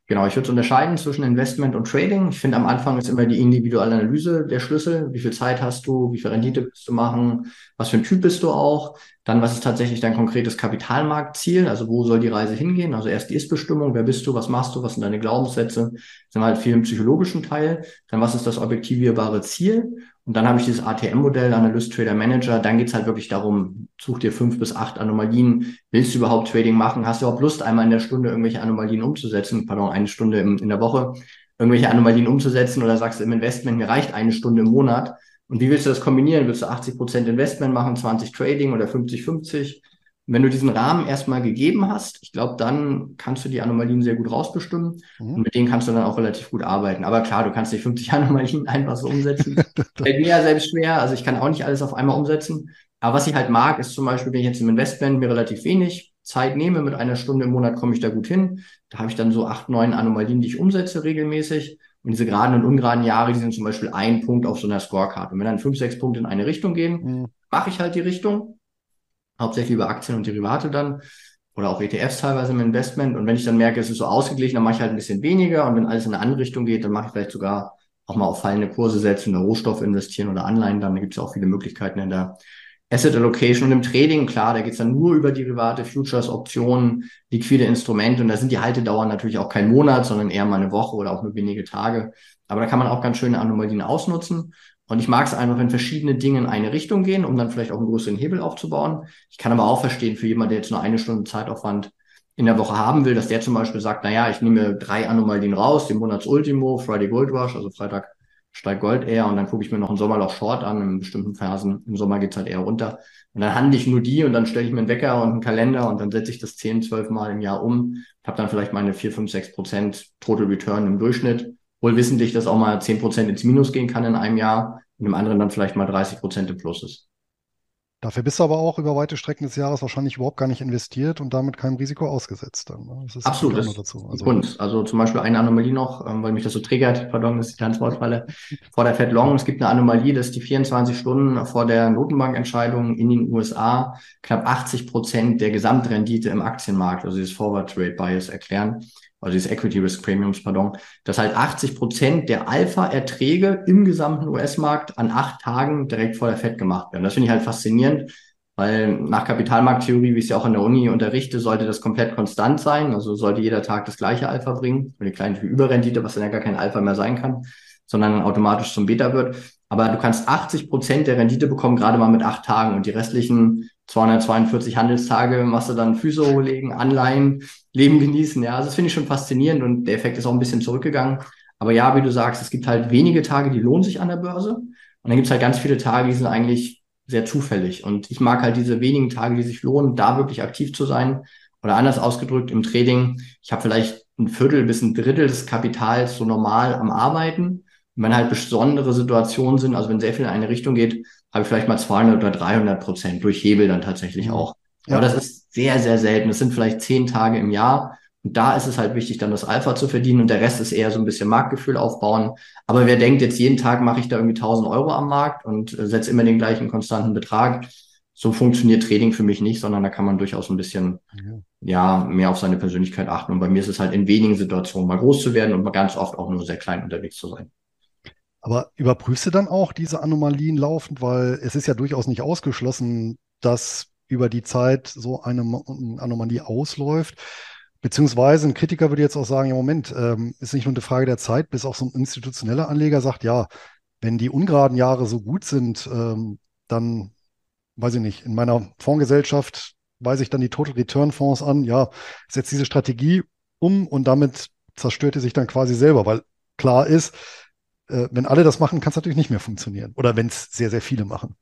Genau, ich würde unterscheiden zwischen Investment und Trading. Ich finde, am Anfang ist immer die individuelle Analyse der Schlüssel. Wie viel Zeit hast du? Wie viel Rendite willst du machen? Was für ein Typ bist du auch? Dann, was ist tatsächlich dein konkretes Kapitalmarktziel? Also, wo soll die Reise hingehen? Also, erst die Ist-Bestimmung. Wer bist du? Was machst du? Was sind deine Glaubenssätze? Das sind halt viel im psychologischen Teil. Dann, was ist das objektivierbare Ziel? Und dann habe ich dieses ATM-Modell, Analyst, Trader, Manager. Dann geht's halt wirklich darum, such dir fünf bis acht Anomalien. Willst du überhaupt Trading machen? Hast du überhaupt Lust, einmal in der Stunde irgendwelche Anomalien umzusetzen? Pardon, eine Stunde in, in der Woche irgendwelche Anomalien umzusetzen oder sagst du im Investment, mir reicht eine Stunde im Monat. Und wie willst du das kombinieren? Willst du 80 Prozent Investment machen, 20 Trading oder 50-50? Wenn du diesen Rahmen erstmal gegeben hast, ich glaube, dann kannst du die Anomalien sehr gut rausbestimmen mhm. und mit denen kannst du dann auch relativ gut arbeiten. Aber klar, du kannst nicht 50 <laughs> Anomalien einfach so umsetzen. Fällt mir ja selbst schwer. Also ich kann auch nicht alles auf einmal umsetzen. Aber was ich halt mag, ist zum Beispiel, wenn ich jetzt im Investment mir relativ wenig Zeit nehme, mit einer Stunde im Monat komme ich da gut hin. Da habe ich dann so acht, neun Anomalien, die ich umsetze regelmäßig. Und diese geraden und ungeraden Jahre, die sind zum Beispiel ein Punkt auf so einer Scorecard. Und wenn dann fünf, sechs Punkte in eine Richtung gehen, mhm. mache ich halt die Richtung hauptsächlich über Aktien und Derivate dann oder auch ETFs teilweise im Investment. Und wenn ich dann merke, es ist so ausgeglichen, dann mache ich halt ein bisschen weniger. Und wenn alles in eine andere Richtung geht, dann mache ich vielleicht sogar auch mal auf fallende Kurse setzen oder Rohstoffe investieren oder Anleihen. Dann gibt es auch viele Möglichkeiten in der Asset Allocation und im Trading, klar, da geht es dann nur über Derivate, Futures, Optionen, liquide Instrumente. Und da sind die Haltedauern natürlich auch kein Monat, sondern eher mal eine Woche oder auch nur wenige Tage. Aber da kann man auch ganz schöne Anomalien ausnutzen. Und ich mag es einfach, wenn verschiedene Dinge in eine Richtung gehen, um dann vielleicht auch einen größeren Hebel aufzubauen. Ich kann aber auch verstehen, für jemanden, der jetzt nur eine Stunde Zeitaufwand in der Woche haben will, dass der zum Beispiel sagt, naja, ich nehme drei Anomalien raus, den Monatsultimo, Friday Gold Rush, also Freitag steigt Gold eher und dann gucke ich mir noch einen Sommerloch Short an in bestimmten Phasen. Im Sommer geht's halt eher runter. Und dann handle ich nur die und dann stelle ich mir einen Wecker und einen Kalender und dann setze ich das 10, 12 Mal im Jahr um, habe dann vielleicht meine 4, 5, 6 Prozent Total Return im Durchschnitt. Wohl wissentlich, dass auch mal 10 Prozent ins Minus gehen kann in einem Jahr und im anderen dann vielleicht mal 30 Prozent im Plus ist. Dafür bist du aber auch über weite Strecken des Jahres wahrscheinlich überhaupt gar nicht investiert und damit keinem Risiko ausgesetzt. Dann, ne? das Absolut, das dazu. Also, Grund. Also zum Beispiel eine Anomalie noch, ähm, weil mich das so triggert, pardon, das ist die Tanzwortfalle, <laughs> vor der Fed Long. Es gibt eine Anomalie, dass die 24 Stunden vor der Notenbankentscheidung in den USA knapp 80 Prozent der Gesamtrendite im Aktienmarkt, also dieses Forward Trade Bias erklären also dieses Equity Risk Premiums, pardon, dass halt 80 Prozent der Alpha-Erträge im gesamten US-Markt an acht Tagen direkt vor der Fed gemacht werden. Das finde ich halt faszinierend, weil nach Kapitalmarkttheorie, wie ich es ja auch an der Uni unterrichte, sollte das komplett konstant sein. Also sollte jeder Tag das gleiche Alpha bringen, eine kleine Überrendite, was dann ja gar kein Alpha mehr sein kann, sondern automatisch zum Beta wird. Aber du kannst 80 Prozent der Rendite bekommen, gerade mal mit acht Tagen und die restlichen 242 Handelstage machst du dann Füße hochlegen, Anleihen, Leben genießen. Ja, also das finde ich schon faszinierend und der Effekt ist auch ein bisschen zurückgegangen. Aber ja, wie du sagst, es gibt halt wenige Tage, die lohnen sich an der Börse. Und dann gibt es halt ganz viele Tage, die sind eigentlich sehr zufällig. Und ich mag halt diese wenigen Tage, die sich lohnen, da wirklich aktiv zu sein. Oder anders ausgedrückt, im Trading, ich habe vielleicht ein Viertel bis ein Drittel des Kapitals so normal am Arbeiten. Und wenn halt besondere Situationen sind, also wenn sehr viel in eine Richtung geht, habe ich vielleicht mal 200 oder 300 Prozent durch Hebel dann tatsächlich mhm. auch. Ja. Aber das ist sehr, sehr selten. Das sind vielleicht zehn Tage im Jahr. Und da ist es halt wichtig, dann das Alpha zu verdienen und der Rest ist eher so ein bisschen Marktgefühl aufbauen. Aber wer denkt, jetzt jeden Tag mache ich da irgendwie 1000 Euro am Markt und äh, setze immer den gleichen konstanten Betrag, so funktioniert Trading für mich nicht, sondern da kann man durchaus ein bisschen, ja. ja, mehr auf seine Persönlichkeit achten. Und bei mir ist es halt in wenigen Situationen mal groß zu werden und mal ganz oft auch nur sehr klein unterwegs zu sein. Aber überprüfst du dann auch diese Anomalien laufend, weil es ist ja durchaus nicht ausgeschlossen, dass über die Zeit so eine Anomalie ausläuft. Beziehungsweise ein Kritiker würde jetzt auch sagen, ja Moment, ähm, ist nicht nur eine Frage der Zeit, bis auch so ein institutioneller Anleger sagt, ja, wenn die ungeraden Jahre so gut sind, ähm, dann, weiß ich nicht, in meiner Fondsgesellschaft weise ich dann die Total Return Fonds an, ja, setzt diese Strategie um und damit zerstört sie sich dann quasi selber, weil klar ist, äh, wenn alle das machen, kann es natürlich nicht mehr funktionieren. Oder wenn es sehr, sehr viele machen.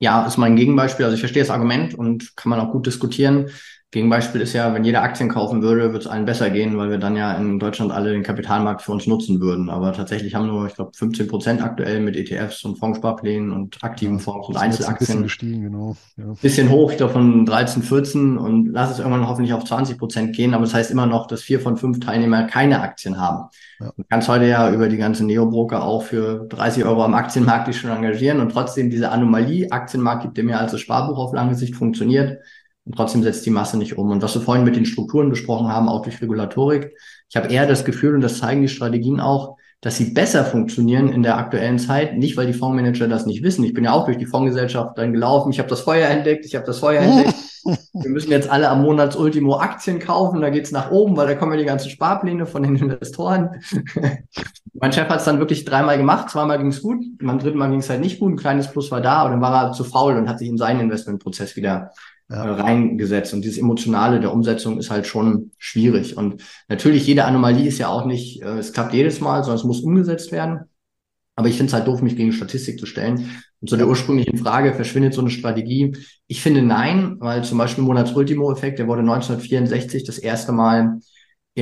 Ja, ist mein Gegenbeispiel. Also ich verstehe das Argument und kann man auch gut diskutieren. Gegenbeispiel ist ja, wenn jeder Aktien kaufen würde, würde es allen besser gehen, weil wir dann ja in Deutschland alle den Kapitalmarkt für uns nutzen würden. Aber tatsächlich haben nur, ich glaube, 15 Prozent aktuell mit ETFs und Fondssparplänen und aktiven ja, Fonds und Einzelaktien. Ein bisschen gestiegen, genau. Ja. Bisschen hoch, ich glaube von 13, 14 und lass es irgendwann hoffentlich auf 20 Prozent gehen. Aber das heißt immer noch, dass vier von fünf Teilnehmer keine Aktien haben. Ja. Du kannst heute ja über die ganzen Neobroker auch für 30 Euro am Aktienmarkt dich schon engagieren und trotzdem diese Anomalie, Aktienmarkt gibt dir mehr als das Sparbuch auf lange Sicht funktioniert und trotzdem setzt die Masse nicht um. Und was wir vorhin mit den Strukturen besprochen haben, auch durch Regulatorik, ich habe eher das Gefühl, und das zeigen die Strategien auch, dass sie besser funktionieren in der aktuellen Zeit. Nicht, weil die Fondsmanager das nicht wissen. Ich bin ja auch durch die Fondsgesellschaft dann gelaufen. Ich habe das Feuer entdeckt. Ich habe das Feuer entdeckt. <laughs> Wir müssen jetzt alle am Monatsultimo Aktien kaufen. Da geht's nach oben, weil da kommen ja die ganzen Sparpläne von den Investoren. <laughs> mein Chef hat es dann wirklich dreimal gemacht. Zweimal ging's gut. Beim dritten Mal ging's halt nicht gut. Ein kleines Plus war da. Und dann war er zu faul und hat sich in seinen Investmentprozess wieder. Äh, reingesetzt. Und dieses Emotionale der Umsetzung ist halt schon schwierig. Und natürlich, jede Anomalie ist ja auch nicht, äh, es klappt jedes Mal, sondern es muss umgesetzt werden. Aber ich finde es halt doof, mich gegen Statistik zu stellen. Und zu der ursprünglichen Frage, verschwindet so eine Strategie? Ich finde nein, weil zum Beispiel Monatsultimo-Effekt, der wurde 1964 das erste Mal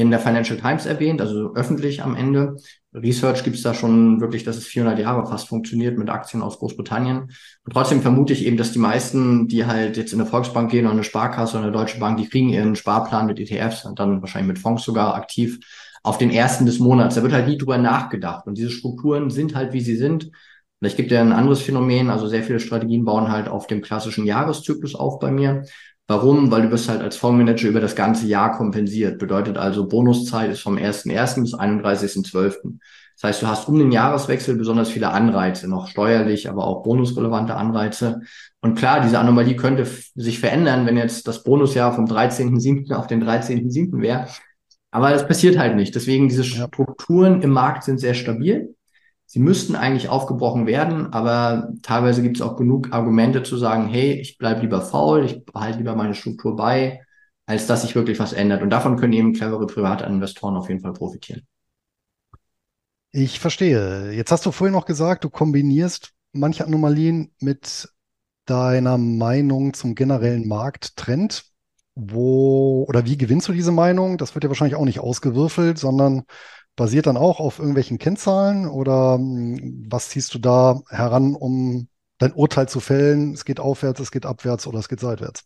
in der Financial Times erwähnt, also öffentlich am Ende. Research gibt es da schon wirklich, dass es 400 Jahre fast funktioniert mit Aktien aus Großbritannien. Und trotzdem vermute ich eben, dass die meisten, die halt jetzt in eine Volksbank gehen oder eine Sparkasse oder eine Deutsche Bank, die kriegen ihren Sparplan mit ETFs und dann wahrscheinlich mit Fonds sogar aktiv auf den ersten des Monats. Da wird halt nie drüber nachgedacht. Und diese Strukturen sind halt, wie sie sind. Vielleicht gibt ja ein anderes Phänomen. Also sehr viele Strategien bauen halt auf dem klassischen Jahreszyklus auf bei mir. Warum? Weil du wirst halt als Fondsmanager über das ganze Jahr kompensiert. Bedeutet also, Bonuszeit ist vom 1.1. bis 31.12. Das heißt, du hast um den Jahreswechsel besonders viele Anreize, noch steuerlich, aber auch bonusrelevante Anreize. Und klar, diese Anomalie könnte sich verändern, wenn jetzt das Bonusjahr vom 13.7. auf den 13.7. wäre. Aber das passiert halt nicht. Deswegen diese Strukturen im Markt sind sehr stabil. Sie müssten eigentlich aufgebrochen werden, aber teilweise gibt es auch genug Argumente zu sagen, hey, ich bleibe lieber faul, ich behalte lieber meine Struktur bei, als dass sich wirklich was ändert. Und davon können eben clevere private Investoren auf jeden Fall profitieren. Ich verstehe. Jetzt hast du vorhin noch gesagt, du kombinierst manche Anomalien mit deiner Meinung zum generellen Markttrend. Wo oder wie gewinnst du diese Meinung? Das wird ja wahrscheinlich auch nicht ausgewürfelt, sondern basiert dann auch auf irgendwelchen Kennzahlen oder hm, was ziehst du da heran, um dein Urteil zu fällen? Es geht aufwärts, es geht abwärts oder es geht seitwärts?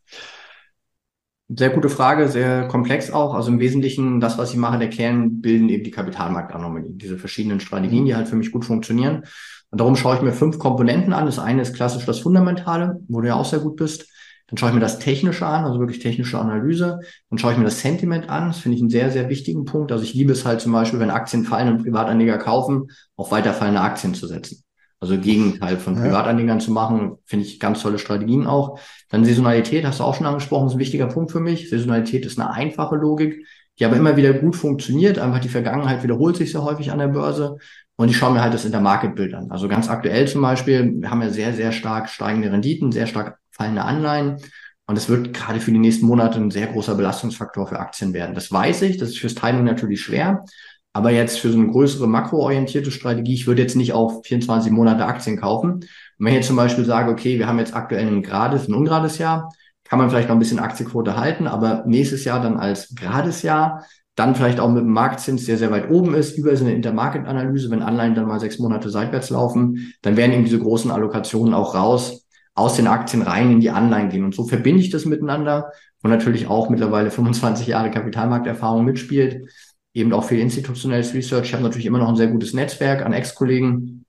Sehr gute Frage, sehr komplex auch. Also im Wesentlichen, das, was ich mache, der Kern bilden eben die Kapitalmarktanomalien, diese verschiedenen Strategien, die halt für mich gut funktionieren. Und darum schaue ich mir fünf Komponenten an. Das eine ist klassisch das Fundamentale, wo du ja auch sehr gut bist. Dann schaue ich mir das Technische an, also wirklich technische Analyse. Dann schaue ich mir das Sentiment an. Das finde ich einen sehr, sehr wichtigen Punkt. Also ich liebe es halt zum Beispiel, wenn Aktien fallen und Privatanleger kaufen, auf weiterfallende Aktien zu setzen. Also Gegenteil von Privatanlegern zu machen, finde ich ganz tolle Strategien auch. Dann Saisonalität, hast du auch schon angesprochen, ist ein wichtiger Punkt für mich. Saisonalität ist eine einfache Logik, die aber immer wieder gut funktioniert. Einfach die Vergangenheit wiederholt sich sehr häufig an der Börse. Und ich schaue mir halt das Intermarket-Bild an. Also ganz aktuell zum Beispiel, wir haben ja sehr, sehr stark steigende Renditen, sehr stark fallende Anleihen. Und es wird gerade für die nächsten Monate ein sehr großer Belastungsfaktor für Aktien werden. Das weiß ich, das ist fürs Timing natürlich schwer. Aber jetzt für so eine größere makroorientierte Strategie, ich würde jetzt nicht auf 24 Monate Aktien kaufen. Und wenn ich jetzt zum Beispiel sage, okay, wir haben jetzt aktuell ein gerades, ein ungerades Jahr, kann man vielleicht noch ein bisschen Aktienquote halten, aber nächstes Jahr dann als gerades Jahr, dann vielleicht auch mit dem Marktzins, der sehr weit oben ist, über so eine Intermarket-Analyse, wenn Anleihen dann mal sechs Monate seitwärts laufen, dann werden eben diese großen Allokationen auch raus aus den Aktien rein in die Anleihen gehen. Und so verbinde ich das miteinander und natürlich auch mittlerweile 25 Jahre Kapitalmarkterfahrung mitspielt, eben auch viel institutionelles Research. Ich habe natürlich immer noch ein sehr gutes Netzwerk an Ex-Kollegen,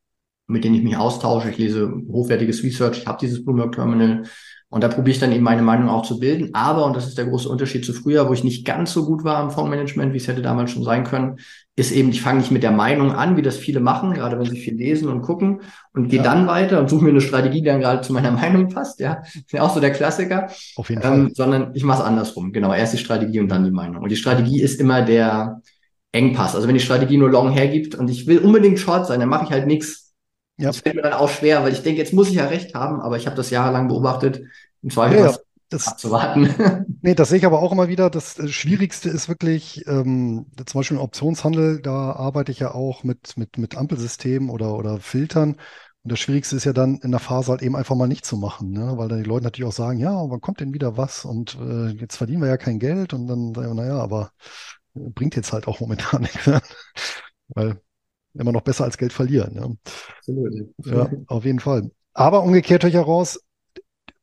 mit denen ich mich austausche. Ich lese hochwertiges Research. Ich habe dieses Bloomberg Terminal. Und da probiere ich dann eben meine Meinung auch zu bilden. Aber, und das ist der große Unterschied zu früher, wo ich nicht ganz so gut war im Fondsmanagement, wie es hätte damals schon sein können, ist eben, ich fange nicht mit der Meinung an, wie das viele machen, gerade wenn sie viel lesen und gucken und gehe ja. dann weiter und suche mir eine Strategie, die dann gerade zu meiner <laughs> Meinung passt. Ja, ist ja auch so der Klassiker. Auf jeden ähm, Fall. Sondern ich mache es andersrum. Genau, erst die Strategie und dann die Meinung. Und die Strategie ist immer der Engpass. Also wenn die Strategie nur long hergibt und ich will unbedingt short sein, dann mache ich halt nichts ja. Das fällt mir dann auch schwer, weil ich denke, jetzt muss ich ja recht haben, aber ich habe das jahrelang beobachtet. Im Zweifel ja, ja. Das, abzuwarten. <laughs> nee, das sehe ich aber auch immer wieder. Das äh, Schwierigste ist wirklich, ähm, zum Beispiel im Optionshandel, da arbeite ich ja auch mit, mit, mit Ampelsystemen oder, oder Filtern. Und das Schwierigste ist ja dann in der Phase halt eben einfach mal nicht zu machen, ne? weil dann die Leute natürlich auch sagen, ja, wann kommt denn wieder was? Und äh, jetzt verdienen wir ja kein Geld und dann sagen wir, naja, aber äh, bringt jetzt halt auch momentan <laughs> nichts. Ne? weil immer noch besser als Geld verlieren. Ne? Absolut. Ja, auf jeden Fall. Aber umgekehrt höre ich heraus,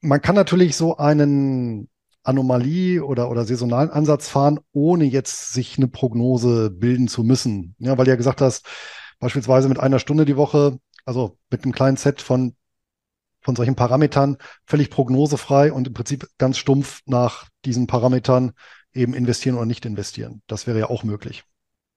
man kann natürlich so einen Anomalie oder, oder saisonalen Ansatz fahren, ohne jetzt sich eine Prognose bilden zu müssen. Ja, weil du ja gesagt hast, beispielsweise mit einer Stunde die Woche, also mit einem kleinen Set von, von solchen Parametern, völlig prognosefrei und im Prinzip ganz stumpf nach diesen Parametern eben investieren oder nicht investieren. Das wäre ja auch möglich.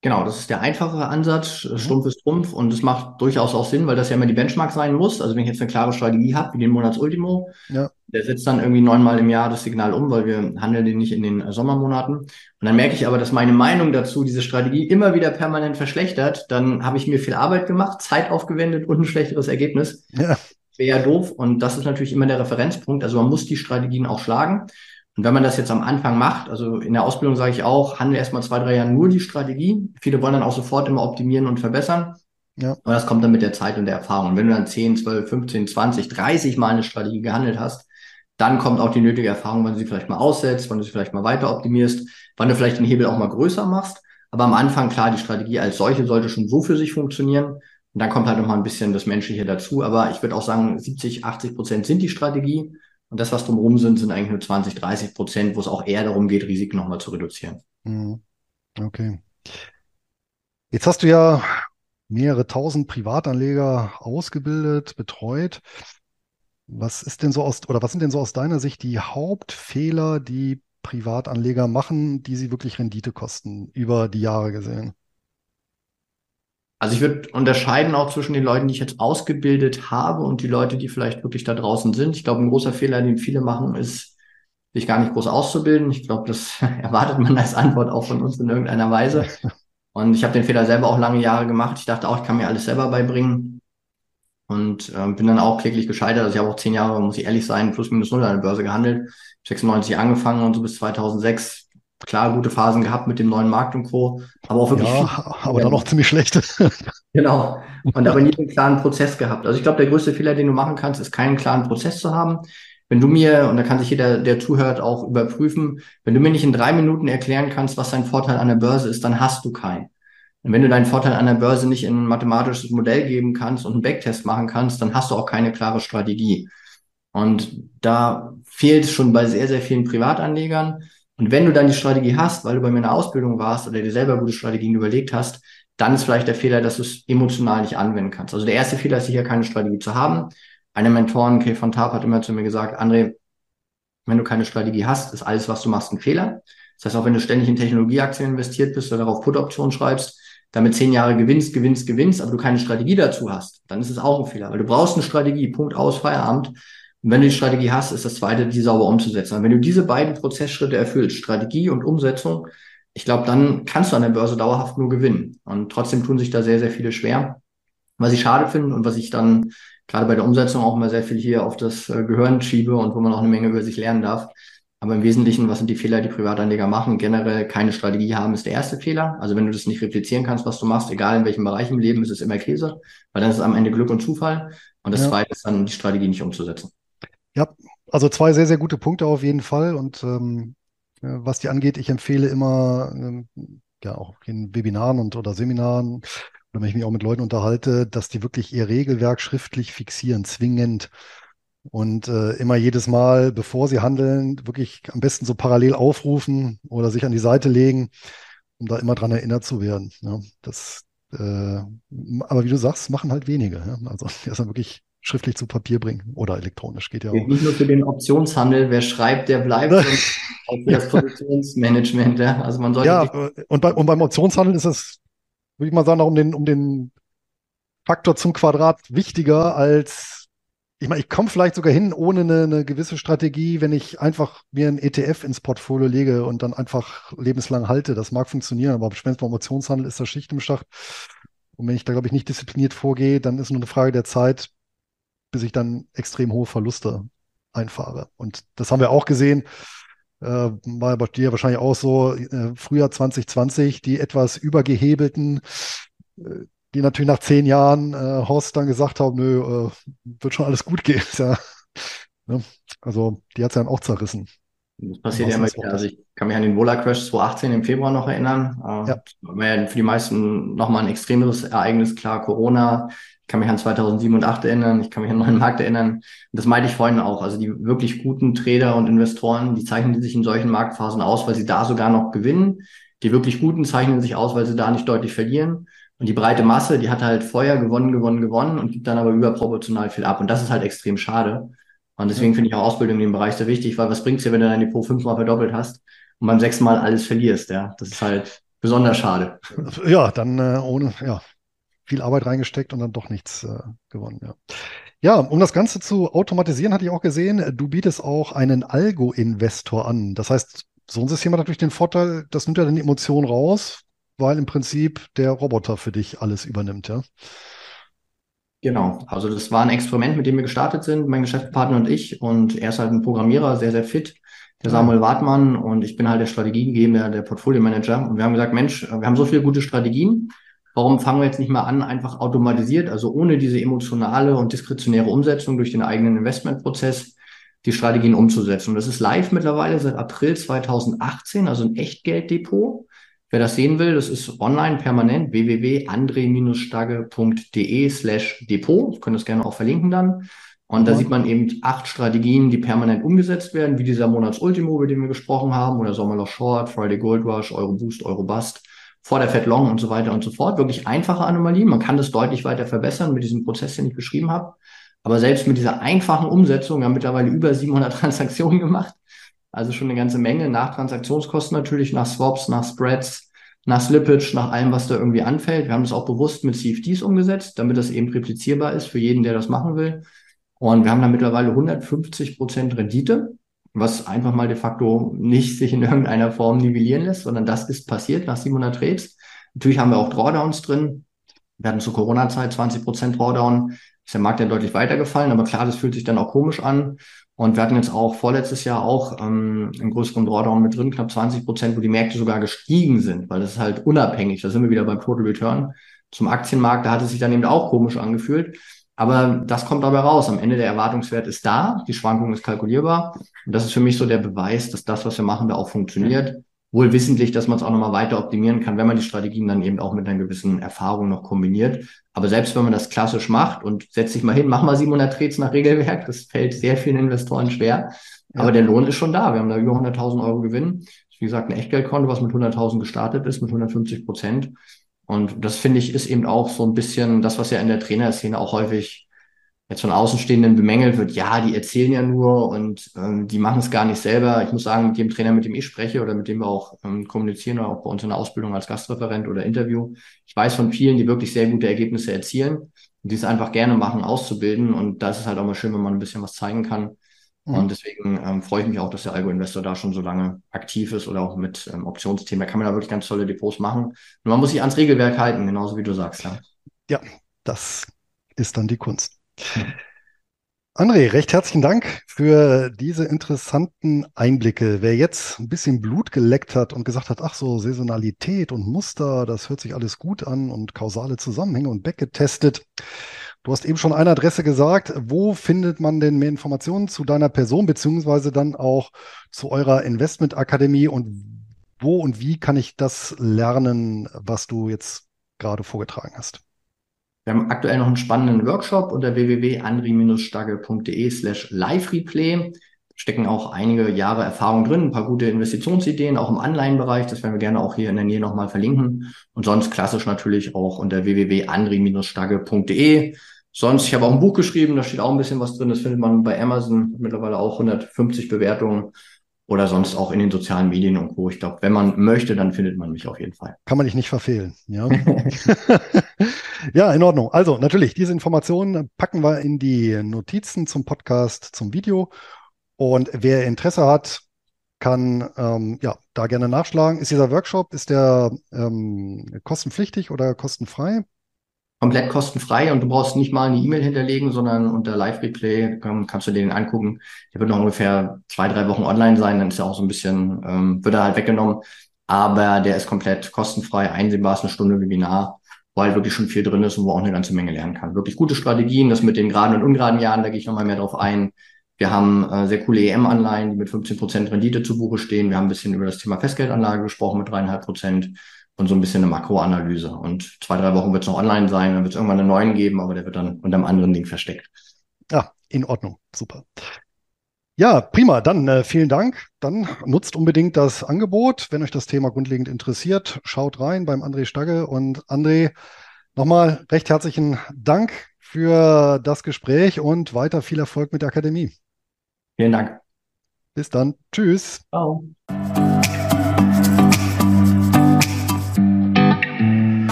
Genau, das ist der einfachere Ansatz. Mhm. Stumpf ist Trumpf und es macht durchaus auch Sinn, weil das ja immer die Benchmark sein muss. Also wenn ich jetzt eine klare Strategie habe, wie den Monatsultimo, ja. der setzt dann irgendwie neunmal im Jahr das Signal um, weil wir handeln den nicht in den äh, Sommermonaten. Und dann merke ich aber, dass meine Meinung dazu diese Strategie immer wieder permanent verschlechtert. Dann habe ich mir viel Arbeit gemacht, Zeit aufgewendet und ein schlechteres Ergebnis. Ja. Wäre ja doof. Und das ist natürlich immer der Referenzpunkt. Also man muss die Strategien auch schlagen. Und wenn man das jetzt am Anfang macht, also in der Ausbildung sage ich auch, handle erstmal zwei, drei Jahre nur die Strategie. Viele wollen dann auch sofort immer optimieren und verbessern. Ja. Aber das kommt dann mit der Zeit und der Erfahrung. Und wenn du dann 10, 12, 15, 20, 30 Mal eine Strategie gehandelt hast, dann kommt auch die nötige Erfahrung, wann du sie vielleicht mal aussetzt, wann du sie vielleicht mal weiter optimierst, wann du vielleicht den Hebel auch mal größer machst. Aber am Anfang, klar, die Strategie als solche sollte schon so für sich funktionieren. Und dann kommt halt noch mal ein bisschen das Menschliche dazu. Aber ich würde auch sagen, 70, 80 Prozent sind die Strategie. Und das, was drumherum sind, sind eigentlich nur 20, 30 Prozent, wo es auch eher darum geht, Risiken nochmal zu reduzieren. Mhm. Okay. Jetzt hast du ja mehrere tausend Privatanleger ausgebildet, betreut. Was ist denn so aus, oder was sind denn so aus deiner Sicht die Hauptfehler, die Privatanleger machen, die sie wirklich Rendite kosten, über die Jahre gesehen? Also ich würde unterscheiden auch zwischen den Leuten, die ich jetzt ausgebildet habe und die Leute, die vielleicht wirklich da draußen sind. Ich glaube, ein großer Fehler, den viele machen, ist, sich gar nicht groß auszubilden. Ich glaube, das <laughs> erwartet man als Antwort auch von uns in irgendeiner Weise. Und ich habe den Fehler selber auch lange Jahre gemacht. Ich dachte auch, ich kann mir alles selber beibringen. Und äh, bin dann auch kläglich gescheitert. Also ich habe auch zehn Jahre, muss ich ehrlich sein, plus minus null an der Börse gehandelt. 96 angefangen und so bis 2006 klar gute Phasen gehabt mit dem neuen Markt und Co. Aber auch wirklich. Ja, aber dann auch ziemlich schlechte. <laughs> genau. Und aber nie einen klaren Prozess gehabt. Also ich glaube, der größte Fehler, den du machen kannst, ist keinen klaren Prozess zu haben. Wenn du mir, und da kann sich jeder, der zuhört, auch überprüfen, wenn du mir nicht in drei Minuten erklären kannst, was dein Vorteil an der Börse ist, dann hast du keinen. Und wenn du deinen Vorteil an der Börse nicht in ein mathematisches Modell geben kannst und einen Backtest machen kannst, dann hast du auch keine klare Strategie. Und da fehlt es schon bei sehr, sehr vielen Privatanlegern. Und wenn du dann die Strategie hast, weil du bei mir in der Ausbildung warst oder dir selber gute Strategien überlegt hast, dann ist vielleicht der Fehler, dass du es emotional nicht anwenden kannst. Also der erste Fehler ist sicher keine Strategie zu haben. Eine Mentorin, Kay von Tarp, hat immer zu mir gesagt, André, wenn du keine Strategie hast, ist alles, was du machst, ein Fehler. Das heißt, auch wenn du ständig in Technologieaktien investiert bist oder darauf Put-Optionen schreibst, damit zehn Jahre gewinnst, gewinnst, gewinnst, aber du keine Strategie dazu hast, dann ist es auch ein Fehler, weil du brauchst eine Strategie, Punkt aus, Feierabend. Und wenn du die Strategie hast, ist das zweite, die sauber umzusetzen. Und wenn du diese beiden Prozessschritte erfüllst, Strategie und Umsetzung, ich glaube, dann kannst du an der Börse dauerhaft nur gewinnen. Und trotzdem tun sich da sehr, sehr viele schwer. Was ich schade finde und was ich dann gerade bei der Umsetzung auch mal sehr viel hier auf das äh, Gehirn schiebe und wo man auch eine Menge über sich lernen darf. Aber im Wesentlichen, was sind die Fehler, die Privatanleger machen? Generell keine Strategie haben ist der erste Fehler. Also wenn du das nicht replizieren kannst, was du machst, egal in welchem Bereich im Leben, ist es immer Käse, weil dann ist es am Ende Glück und Zufall. Und das ja. zweite ist dann, die Strategie nicht umzusetzen. Ja, also zwei sehr, sehr gute Punkte auf jeden Fall. Und ähm, was die angeht, ich empfehle immer, ähm, ja, auch in Webinaren und oder Seminaren, oder wenn ich mich auch mit Leuten unterhalte, dass die wirklich ihr Regelwerk schriftlich fixieren, zwingend. Und äh, immer jedes Mal, bevor sie handeln, wirklich am besten so parallel aufrufen oder sich an die Seite legen, um da immer dran erinnert zu werden. Ja, das, äh, aber wie du sagst, machen halt wenige. Ja? Also <laughs> erstmal wirklich schriftlich zu Papier bringen oder elektronisch. Geht ja auch. Nicht nur für den Optionshandel, wer schreibt, der bleibt. <laughs> und auch für das Positionsmanagement. Ja. Also man sollte. Ja, und, bei, und beim Optionshandel ist es, würde ich mal sagen, um den, um den Faktor zum Quadrat wichtiger als, ich meine, ich komme vielleicht sogar hin ohne eine, eine gewisse Strategie, wenn ich einfach mir ein ETF ins Portfolio lege und dann einfach lebenslang halte. Das mag funktionieren, aber beim Optionshandel ist das Schicht im Schacht. Und wenn ich da, glaube ich, nicht diszipliniert vorgehe, dann ist nur eine Frage der Zeit, bis ich dann extrem hohe Verluste einfahre. Und das haben wir auch gesehen. Äh, war bei dir wahrscheinlich auch so, äh, Frühjahr 2020, die etwas übergehebelten, äh, die natürlich nach zehn Jahren äh, Horst dann gesagt haben, nö, äh, wird schon alles gut gehen. <laughs> ja. Ne? Also die hat es dann auch zerrissen. Das passiert ja immer wieder. Also ich kann mich an den Vola Crash 2018 im Februar noch erinnern. Äh, ja. war ja für die meisten nochmal ein extremeres Ereignis, klar, Corona. Ich kann mich an 2007 und 2008 erinnern, ich kann mich an neuen Markt erinnern. Und das meinte ich vorhin auch. Also die wirklich guten Trader und Investoren, die zeichnen sich in solchen Marktphasen aus, weil sie da sogar noch gewinnen. Die wirklich guten zeichnen sich aus, weil sie da nicht deutlich verlieren. Und die breite Masse, die hat halt vorher gewonnen, gewonnen, gewonnen und gibt dann aber überproportional viel ab. Und das ist halt extrem schade. Und deswegen finde ich auch Ausbildung in dem Bereich sehr wichtig, weil was bringt's dir, wenn du dein Depot fünfmal verdoppelt hast und beim sechsten Mal alles verlierst, ja? Das ist halt besonders schade. Ja, dann äh, ohne, ja, viel Arbeit reingesteckt und dann doch nichts äh, gewonnen, ja. Ja, um das Ganze zu automatisieren, hatte ich auch gesehen, du bietest auch einen Algo-Investor an. Das heißt, so ein System hat natürlich den Vorteil, das nimmt ja dann die Emotion raus, weil im Prinzip der Roboter für dich alles übernimmt, ja. Genau, also das war ein Experiment, mit dem wir gestartet sind, mein Geschäftspartner und ich. Und er ist halt ein Programmierer, sehr, sehr fit, der Samuel Wartmann. Und ich bin halt der Strategiegeber, der Portfolio-Manager. Und wir haben gesagt, Mensch, wir haben so viele gute Strategien. Warum fangen wir jetzt nicht mal an, einfach automatisiert, also ohne diese emotionale und diskretionäre Umsetzung durch den eigenen Investmentprozess, die Strategien umzusetzen? Und das ist live mittlerweile seit April 2018, also ein Echtgelddepot. Wer das sehen will, das ist online permanent www.andre-stagge.de slash Depot. Ich könnte das gerne auch verlinken dann. Und da sieht man eben acht Strategien, die permanent umgesetzt werden, wie dieser Monatsultimo, über den wir gesprochen haben, oder Sommerloch Short, Friday Gold Rush, Euro Boost, Euro Bust, vor der Fed Long und so weiter und so fort. Wirklich einfache Anomalien. Man kann das deutlich weiter verbessern mit diesem Prozess, den ich beschrieben habe. Aber selbst mit dieser einfachen Umsetzung, wir haben mittlerweile über 700 <laughs> Transaktionen gemacht, also schon eine ganze Menge nach Transaktionskosten natürlich, nach Swaps, nach Spreads, nach Slippage, nach allem, was da irgendwie anfällt. Wir haben das auch bewusst mit CFDs umgesetzt, damit das eben replizierbar ist für jeden, der das machen will. Und wir haben da mittlerweile 150 Prozent Rendite, was einfach mal de facto nicht sich in irgendeiner Form nivellieren lässt, sondern das ist passiert nach 700 Trades. Natürlich haben wir auch Drawdowns drin. Wir hatten zur Corona-Zeit 20 Prozent Drawdown. Ist der Markt ja deutlich weitergefallen, aber klar, das fühlt sich dann auch komisch an. Und wir hatten jetzt auch vorletztes Jahr auch ähm, einen größeren Drawdown mit drin, knapp 20 Prozent, wo die Märkte sogar gestiegen sind, weil das ist halt unabhängig. Da sind wir wieder beim Total Return. Zum Aktienmarkt, da hat es sich dann eben auch komisch angefühlt. Aber das kommt dabei raus. Am Ende der Erwartungswert ist da, die Schwankung ist kalkulierbar. Und das ist für mich so der Beweis, dass das, was wir machen, da auch funktioniert wohl wissentlich, dass man es auch nochmal weiter optimieren kann, wenn man die Strategien dann eben auch mit einer gewissen Erfahrung noch kombiniert. Aber selbst wenn man das klassisch macht und setzt sich mal hin, mach mal 700 Trades nach Regelwerk, das fällt sehr vielen Investoren schwer. Ja. Aber der Lohn ist schon da. Wir haben da über 100.000 Euro Gewinn. wie gesagt, ein Echtgeldkonto, was mit 100.000 gestartet ist, mit 150 Prozent. Und das finde ich ist eben auch so ein bisschen das, was ja in der Trainerszene auch häufig jetzt von Außenstehenden bemängelt wird, ja, die erzählen ja nur und ähm, die machen es gar nicht selber. Ich muss sagen, mit dem Trainer, mit dem ich spreche oder mit dem wir auch ähm, kommunizieren oder auch bei uns in der Ausbildung als Gastreferent oder Interview, ich weiß von vielen, die wirklich sehr gute Ergebnisse erzielen und die es einfach gerne machen, auszubilden. Und da ist halt auch mal schön, wenn man ein bisschen was zeigen kann. Mhm. Und deswegen ähm, freue ich mich auch, dass der Algo Investor da schon so lange aktiv ist oder auch mit ähm, Optionsthemen. Da kann man da wirklich ganz tolle Depots machen. Und man muss sich ans Regelwerk halten, genauso wie du sagst. Ja, ja das ist dann die Kunst. André, recht herzlichen Dank für diese interessanten Einblicke. Wer jetzt ein bisschen Blut geleckt hat und gesagt hat, ach so, Saisonalität und Muster, das hört sich alles gut an und kausale Zusammenhänge und getestet. Du hast eben schon eine Adresse gesagt. Wo findet man denn mehr Informationen zu deiner Person, beziehungsweise dann auch zu eurer Investmentakademie und wo und wie kann ich das lernen, was du jetzt gerade vorgetragen hast? Wir haben aktuell noch einen spannenden Workshop unter www.andri-stagge.de slash live-replay. Stecken auch einige Jahre Erfahrung drin, ein paar gute Investitionsideen, auch im Anleihenbereich. Das werden wir gerne auch hier in der Nähe nochmal verlinken. Und sonst klassisch natürlich auch unter www.andri-stagge.de. Sonst, ich habe auch ein Buch geschrieben, da steht auch ein bisschen was drin. Das findet man bei Amazon, mittlerweile auch 150 Bewertungen oder sonst auch in den sozialen Medien und Co. Ich glaube, wenn man möchte, dann findet man mich auf jeden Fall. Kann man dich nicht verfehlen. Ja, <laughs> ja in Ordnung. Also natürlich, diese Informationen packen wir in die Notizen zum Podcast, zum Video. Und wer Interesse hat, kann ähm, ja da gerne nachschlagen. Ist dieser Workshop, ist der ähm, kostenpflichtig oder kostenfrei? komplett kostenfrei und du brauchst nicht mal eine E-Mail hinterlegen, sondern unter Live-Replay kannst du den angucken. Der wird noch ungefähr zwei, drei Wochen online sein, dann ist er auch so ein bisschen, ähm, wird er halt weggenommen. Aber der ist komplett kostenfrei, einsehbar, ist eine Stunde Webinar, wo halt wirklich schon viel drin ist und wo auch eine ganze Menge lernen kann. Wirklich gute Strategien, das mit den geraden und ungeraden Jahren, da gehe ich nochmal mehr drauf ein. Wir haben äh, sehr coole EM-Anleihen, die mit 15% Rendite zu Buche stehen. Wir haben ein bisschen über das Thema Festgeldanlage gesprochen mit dreieinhalb Prozent und so ein bisschen eine Makroanalyse. Und zwei, drei Wochen wird es noch online sein, dann wird es irgendwann einen neuen geben, aber der wird dann unter einem anderen Ding versteckt. Ja, in Ordnung. Super. Ja, prima. Dann äh, vielen Dank. Dann nutzt unbedingt das Angebot. Wenn euch das Thema grundlegend interessiert, schaut rein beim André Stagge. Und André, nochmal recht herzlichen Dank für das Gespräch und weiter viel Erfolg mit der Akademie. Vielen Dank. Bis dann. Tschüss. Ciao.